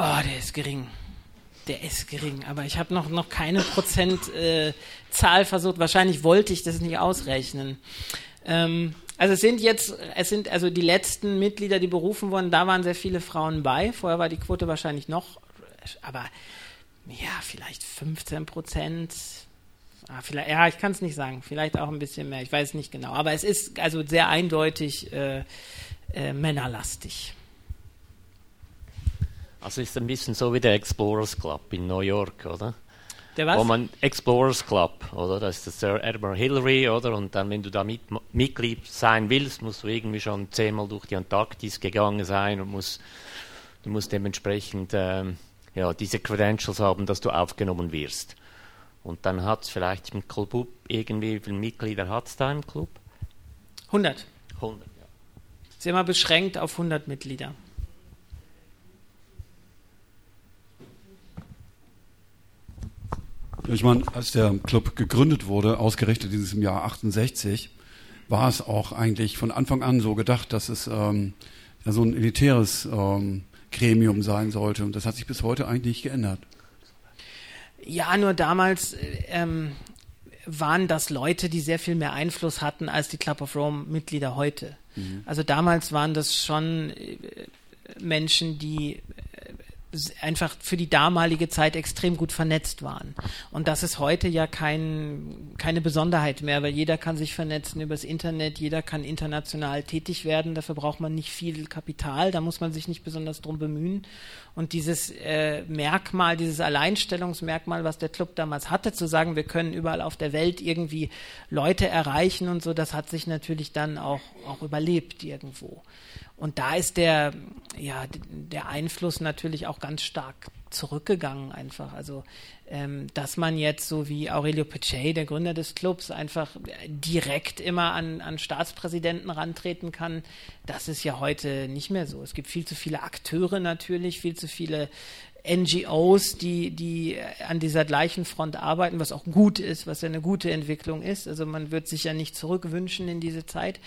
Oh, der ist gering. Der ist gering. Aber ich habe noch, noch keine Prozentzahl äh, versucht. Wahrscheinlich wollte ich das nicht ausrechnen. Ähm, also es sind jetzt, es sind also die letzten Mitglieder, die berufen wurden, da waren sehr viele Frauen bei. Vorher war die Quote wahrscheinlich noch, aber ja, vielleicht 15 Prozent. Ah, vielleicht, ja, ich kann es nicht sagen. Vielleicht auch ein bisschen mehr. Ich weiß nicht genau. Aber es ist also sehr eindeutig äh, äh, männerlastig. Also ist ein bisschen so wie der Explorers Club in New York, oder? Der was? Wo man Explorers Club, oder? Das ist der Sir Edmund Hillary, oder? Und dann, wenn du da mit, Mitglied sein willst, musst du irgendwie schon zehnmal durch die Antarktis gegangen sein und musst, du musst dementsprechend ähm, ja, diese Credentials haben, dass du aufgenommen wirst. Und dann hat es vielleicht im Club irgendwie, wie viele Mitglieder hat es da im Club? 100. 100, ja. Ist immer beschränkt auf 100 Mitglieder. Ich meine, als der Club gegründet wurde, ausgerichtet in diesem Jahr 68, war es auch eigentlich von Anfang an so gedacht, dass es ähm, ja, so ein elitäres ähm, Gremium sein sollte. Und das hat sich bis heute eigentlich nicht geändert. Ja, nur damals ähm, waren das Leute, die sehr viel mehr Einfluss hatten als die Club of Rome Mitglieder heute. Mhm. Also damals waren das schon äh, Menschen, die einfach für die damalige Zeit extrem gut vernetzt waren. Und das ist heute ja kein, keine Besonderheit mehr, weil jeder kann sich vernetzen übers Internet, jeder kann international tätig werden, dafür braucht man nicht viel Kapital, da muss man sich nicht besonders drum bemühen. Und dieses äh, Merkmal, dieses Alleinstellungsmerkmal, was der Club damals hatte, zu sagen, wir können überall auf der Welt irgendwie Leute erreichen und so, das hat sich natürlich dann auch, auch überlebt irgendwo. Und da ist der, ja, der Einfluss natürlich auch ganz stark zurückgegangen einfach. Also, ähm, dass man jetzt so wie Aurelio Pecei, der Gründer des Clubs, einfach direkt immer an, an Staatspräsidenten rantreten kann, das ist ja heute nicht mehr so. Es gibt viel zu viele Akteure natürlich, viel zu viele NGOs, die, die an dieser gleichen Front arbeiten, was auch gut ist, was ja eine gute Entwicklung ist. Also man wird sich ja nicht zurückwünschen in diese Zeit.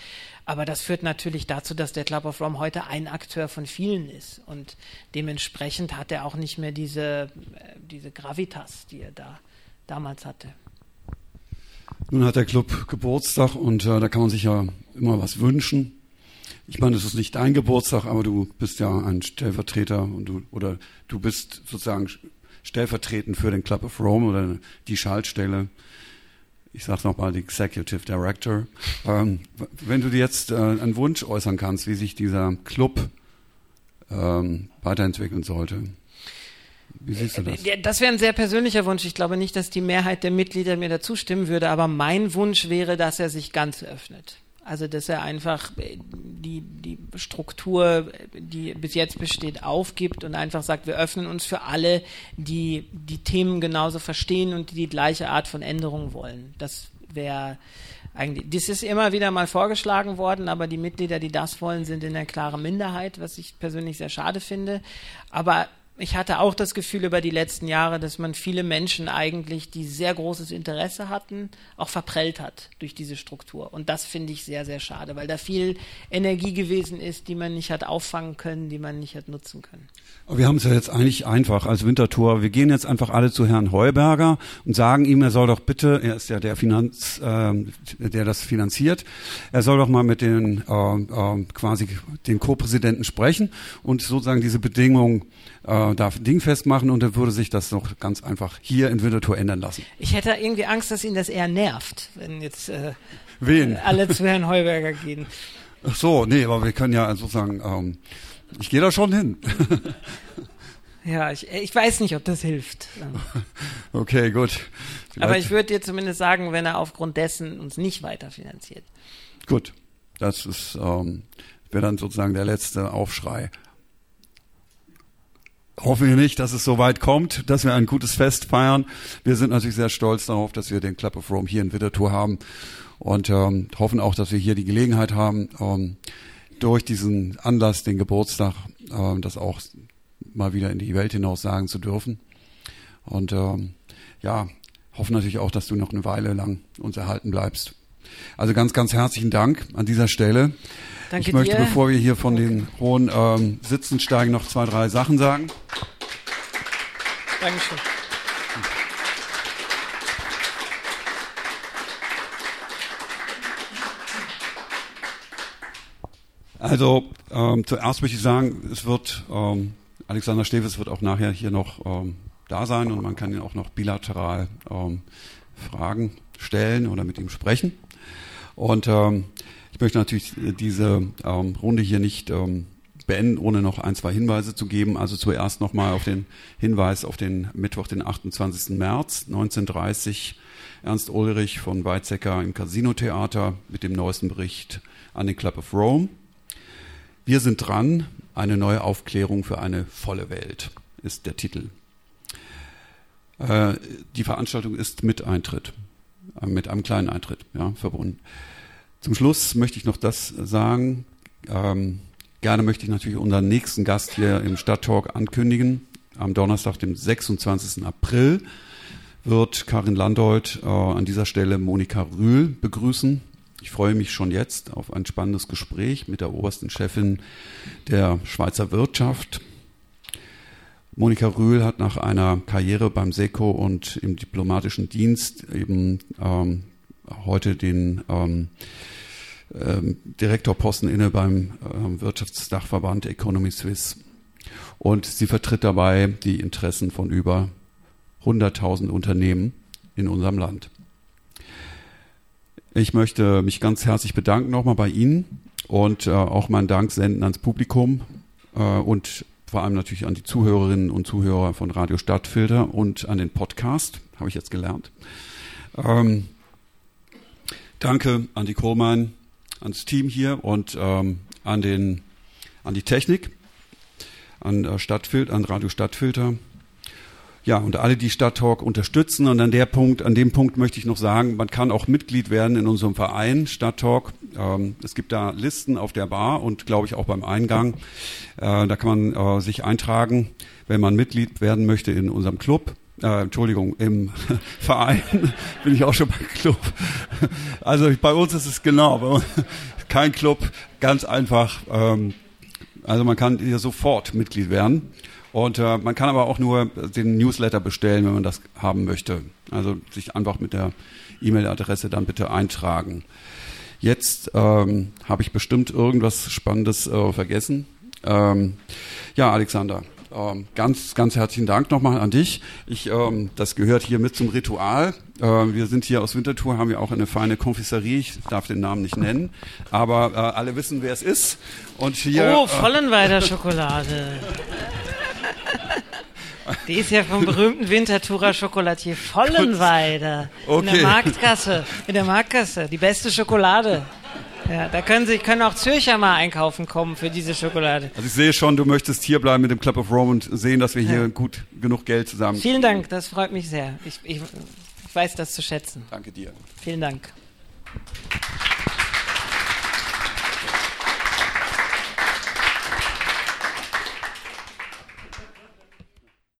Aber das führt natürlich dazu, dass der Club of Rome heute ein Akteur von vielen ist. Und dementsprechend hat er auch nicht mehr diese, diese Gravitas, die er da damals hatte. Nun hat der Club Geburtstag und äh, da kann man sich ja immer was wünschen. Ich meine, es ist nicht dein Geburtstag, aber du bist ja ein Stellvertreter und du, oder du bist sozusagen stellvertretend für den Club of Rome oder die Schaltstelle. Ich sage nochmal, die Executive Director. Ähm, wenn du dir jetzt äh, einen Wunsch äußern kannst, wie sich dieser Club ähm, weiterentwickeln sollte. Wie siehst du das? Das wäre ein sehr persönlicher Wunsch. Ich glaube nicht, dass die Mehrheit der Mitglieder mir dazu stimmen würde, aber mein Wunsch wäre, dass er sich ganz öffnet. Also, dass er einfach äh, die, die Struktur, die bis jetzt besteht, aufgibt und einfach sagt, wir öffnen uns für alle, die die Themen genauso verstehen und die die gleiche Art von Änderung wollen. Das wäre eigentlich, das ist immer wieder mal vorgeschlagen worden, aber die Mitglieder, die das wollen, sind in der klaren Minderheit, was ich persönlich sehr schade finde. Aber ich hatte auch das Gefühl über die letzten Jahre, dass man viele Menschen eigentlich, die sehr großes Interesse hatten, auch verprellt hat durch diese Struktur. Und das finde ich sehr, sehr schade, weil da viel Energie gewesen ist, die man nicht hat auffangen können, die man nicht hat nutzen können. Wir haben es ja jetzt eigentlich einfach als Wintertour. Wir gehen jetzt einfach alle zu Herrn Heuberger und sagen ihm, er soll doch bitte, er ist ja der Finanz, äh, der das finanziert, er soll doch mal mit den äh, äh, quasi den Co-Präsidenten sprechen und sozusagen diese Bedingungen äh, darf dingfest machen und dann würde sich das noch ganz einfach hier in Winterthur ändern lassen. Ich hätte irgendwie Angst, dass ihn das eher nervt, wenn jetzt äh, Wen? alle zu Herrn Heuberger gehen. Ach so, nee, aber wir können ja sozusagen, ähm, ich gehe da schon hin. ja, ich, ich weiß nicht, ob das hilft. Okay, gut. Vielleicht. Aber ich würde dir zumindest sagen, wenn er aufgrund dessen uns nicht weiterfinanziert. Gut, das ist ähm, wäre dann sozusagen der letzte Aufschrei hoffen wir nicht, dass es so weit kommt, dass wir ein gutes Fest feiern. Wir sind natürlich sehr stolz darauf, dass wir den Club of Rome hier in Winterthur haben und ähm, hoffen auch, dass wir hier die Gelegenheit haben, ähm, durch diesen Anlass, den Geburtstag, ähm, das auch mal wieder in die Welt hinaus sagen zu dürfen. Und ähm, ja, hoffen natürlich auch, dass du noch eine Weile lang uns erhalten bleibst. Also ganz, ganz herzlichen Dank an dieser Stelle. Danke ich möchte, dir. bevor wir hier von den hohen ähm, Sitzen steigen, noch zwei, drei Sachen sagen. Dankeschön. Also ähm, zuerst möchte ich sagen, es wird ähm, Alexander Steves wird auch nachher hier noch ähm, da sein und man kann ihn auch noch bilateral ähm, Fragen stellen oder mit ihm sprechen. Und ähm, ich möchte natürlich diese ähm, Runde hier nicht beenden, ohne noch ein, zwei Hinweise zu geben. Also zuerst nochmal auf den Hinweis auf den Mittwoch, den 28. März 1930. Ernst Ulrich von Weizsäcker im Casino Theater mit dem neuesten Bericht an den Club of Rome. Wir sind dran, eine neue Aufklärung für eine volle Welt ist der Titel. Äh, die Veranstaltung ist mit Eintritt, äh, mit einem kleinen Eintritt ja, verbunden. Zum Schluss möchte ich noch das sagen. Ähm, gerne möchte ich natürlich unseren nächsten Gast hier im Stadttalk ankündigen. Am Donnerstag, dem 26. April, wird Karin Landolt äh, an dieser Stelle Monika Rühl begrüßen. Ich freue mich schon jetzt auf ein spannendes Gespräch mit der obersten Chefin der Schweizer Wirtschaft. Monika Rühl hat nach einer Karriere beim SECO und im diplomatischen Dienst eben ähm, heute den ähm, ähm, Direktorposten inne beim ähm, Wirtschaftsdachverband Economy Suisse. Und sie vertritt dabei die Interessen von über 100.000 Unternehmen in unserem Land. Ich möchte mich ganz herzlich bedanken nochmal bei Ihnen und äh, auch meinen Dank senden ans Publikum äh, und vor allem natürlich an die Zuhörerinnen und Zuhörer von Radio Stadtfilter und an den Podcast, habe ich jetzt gelernt. Ähm, danke an die Kohlmann, ans Team hier und ähm, an, den, an die Technik, an äh, Stadtfilter, an Radio Stadtfilter. Ja, und alle, die Stadttalk unterstützen. Und an der Punkt, an dem Punkt möchte ich noch sagen, man kann auch Mitglied werden in unserem Verein Stadttalk. Ähm, es gibt da Listen auf der Bar und glaube ich auch beim Eingang. Äh, da kann man äh, sich eintragen, wenn man Mitglied werden möchte in unserem Club. Äh, Entschuldigung, im Verein bin ich auch schon beim Club. Also bei uns ist es genau, kein Club, ganz einfach. Ähm, also man kann hier sofort Mitglied werden. Und äh, man kann aber auch nur den Newsletter bestellen, wenn man das haben möchte. Also sich einfach mit der E-Mail-Adresse dann bitte eintragen. Jetzt ähm, habe ich bestimmt irgendwas Spannendes äh, vergessen. Ähm, ja, Alexander, ähm, ganz, ganz herzlichen Dank nochmal an dich. Ich, ähm, das gehört hier mit zum Ritual. Äh, wir sind hier aus Winterthur, haben wir auch eine feine Konfiserie. Ich darf den Namen nicht nennen, aber äh, alle wissen, wer es ist. Und hier. Oh, Vollenweider Schokolade. Die ist ja vom berühmten Winterthurer Schokolatier Vollenweider. Okay. In der Marktgasse. In der Marktgasse. Die beste Schokolade. Ja, da können Sie können auch Zürcher mal einkaufen kommen für diese Schokolade. Also ich sehe schon, du möchtest hier bleiben mit dem Club of Rome und sehen, dass wir hier ja. gut genug Geld zusammen. Vielen Dank, das freut mich sehr. Ich, ich, ich weiß das zu schätzen. Danke dir. Vielen Dank.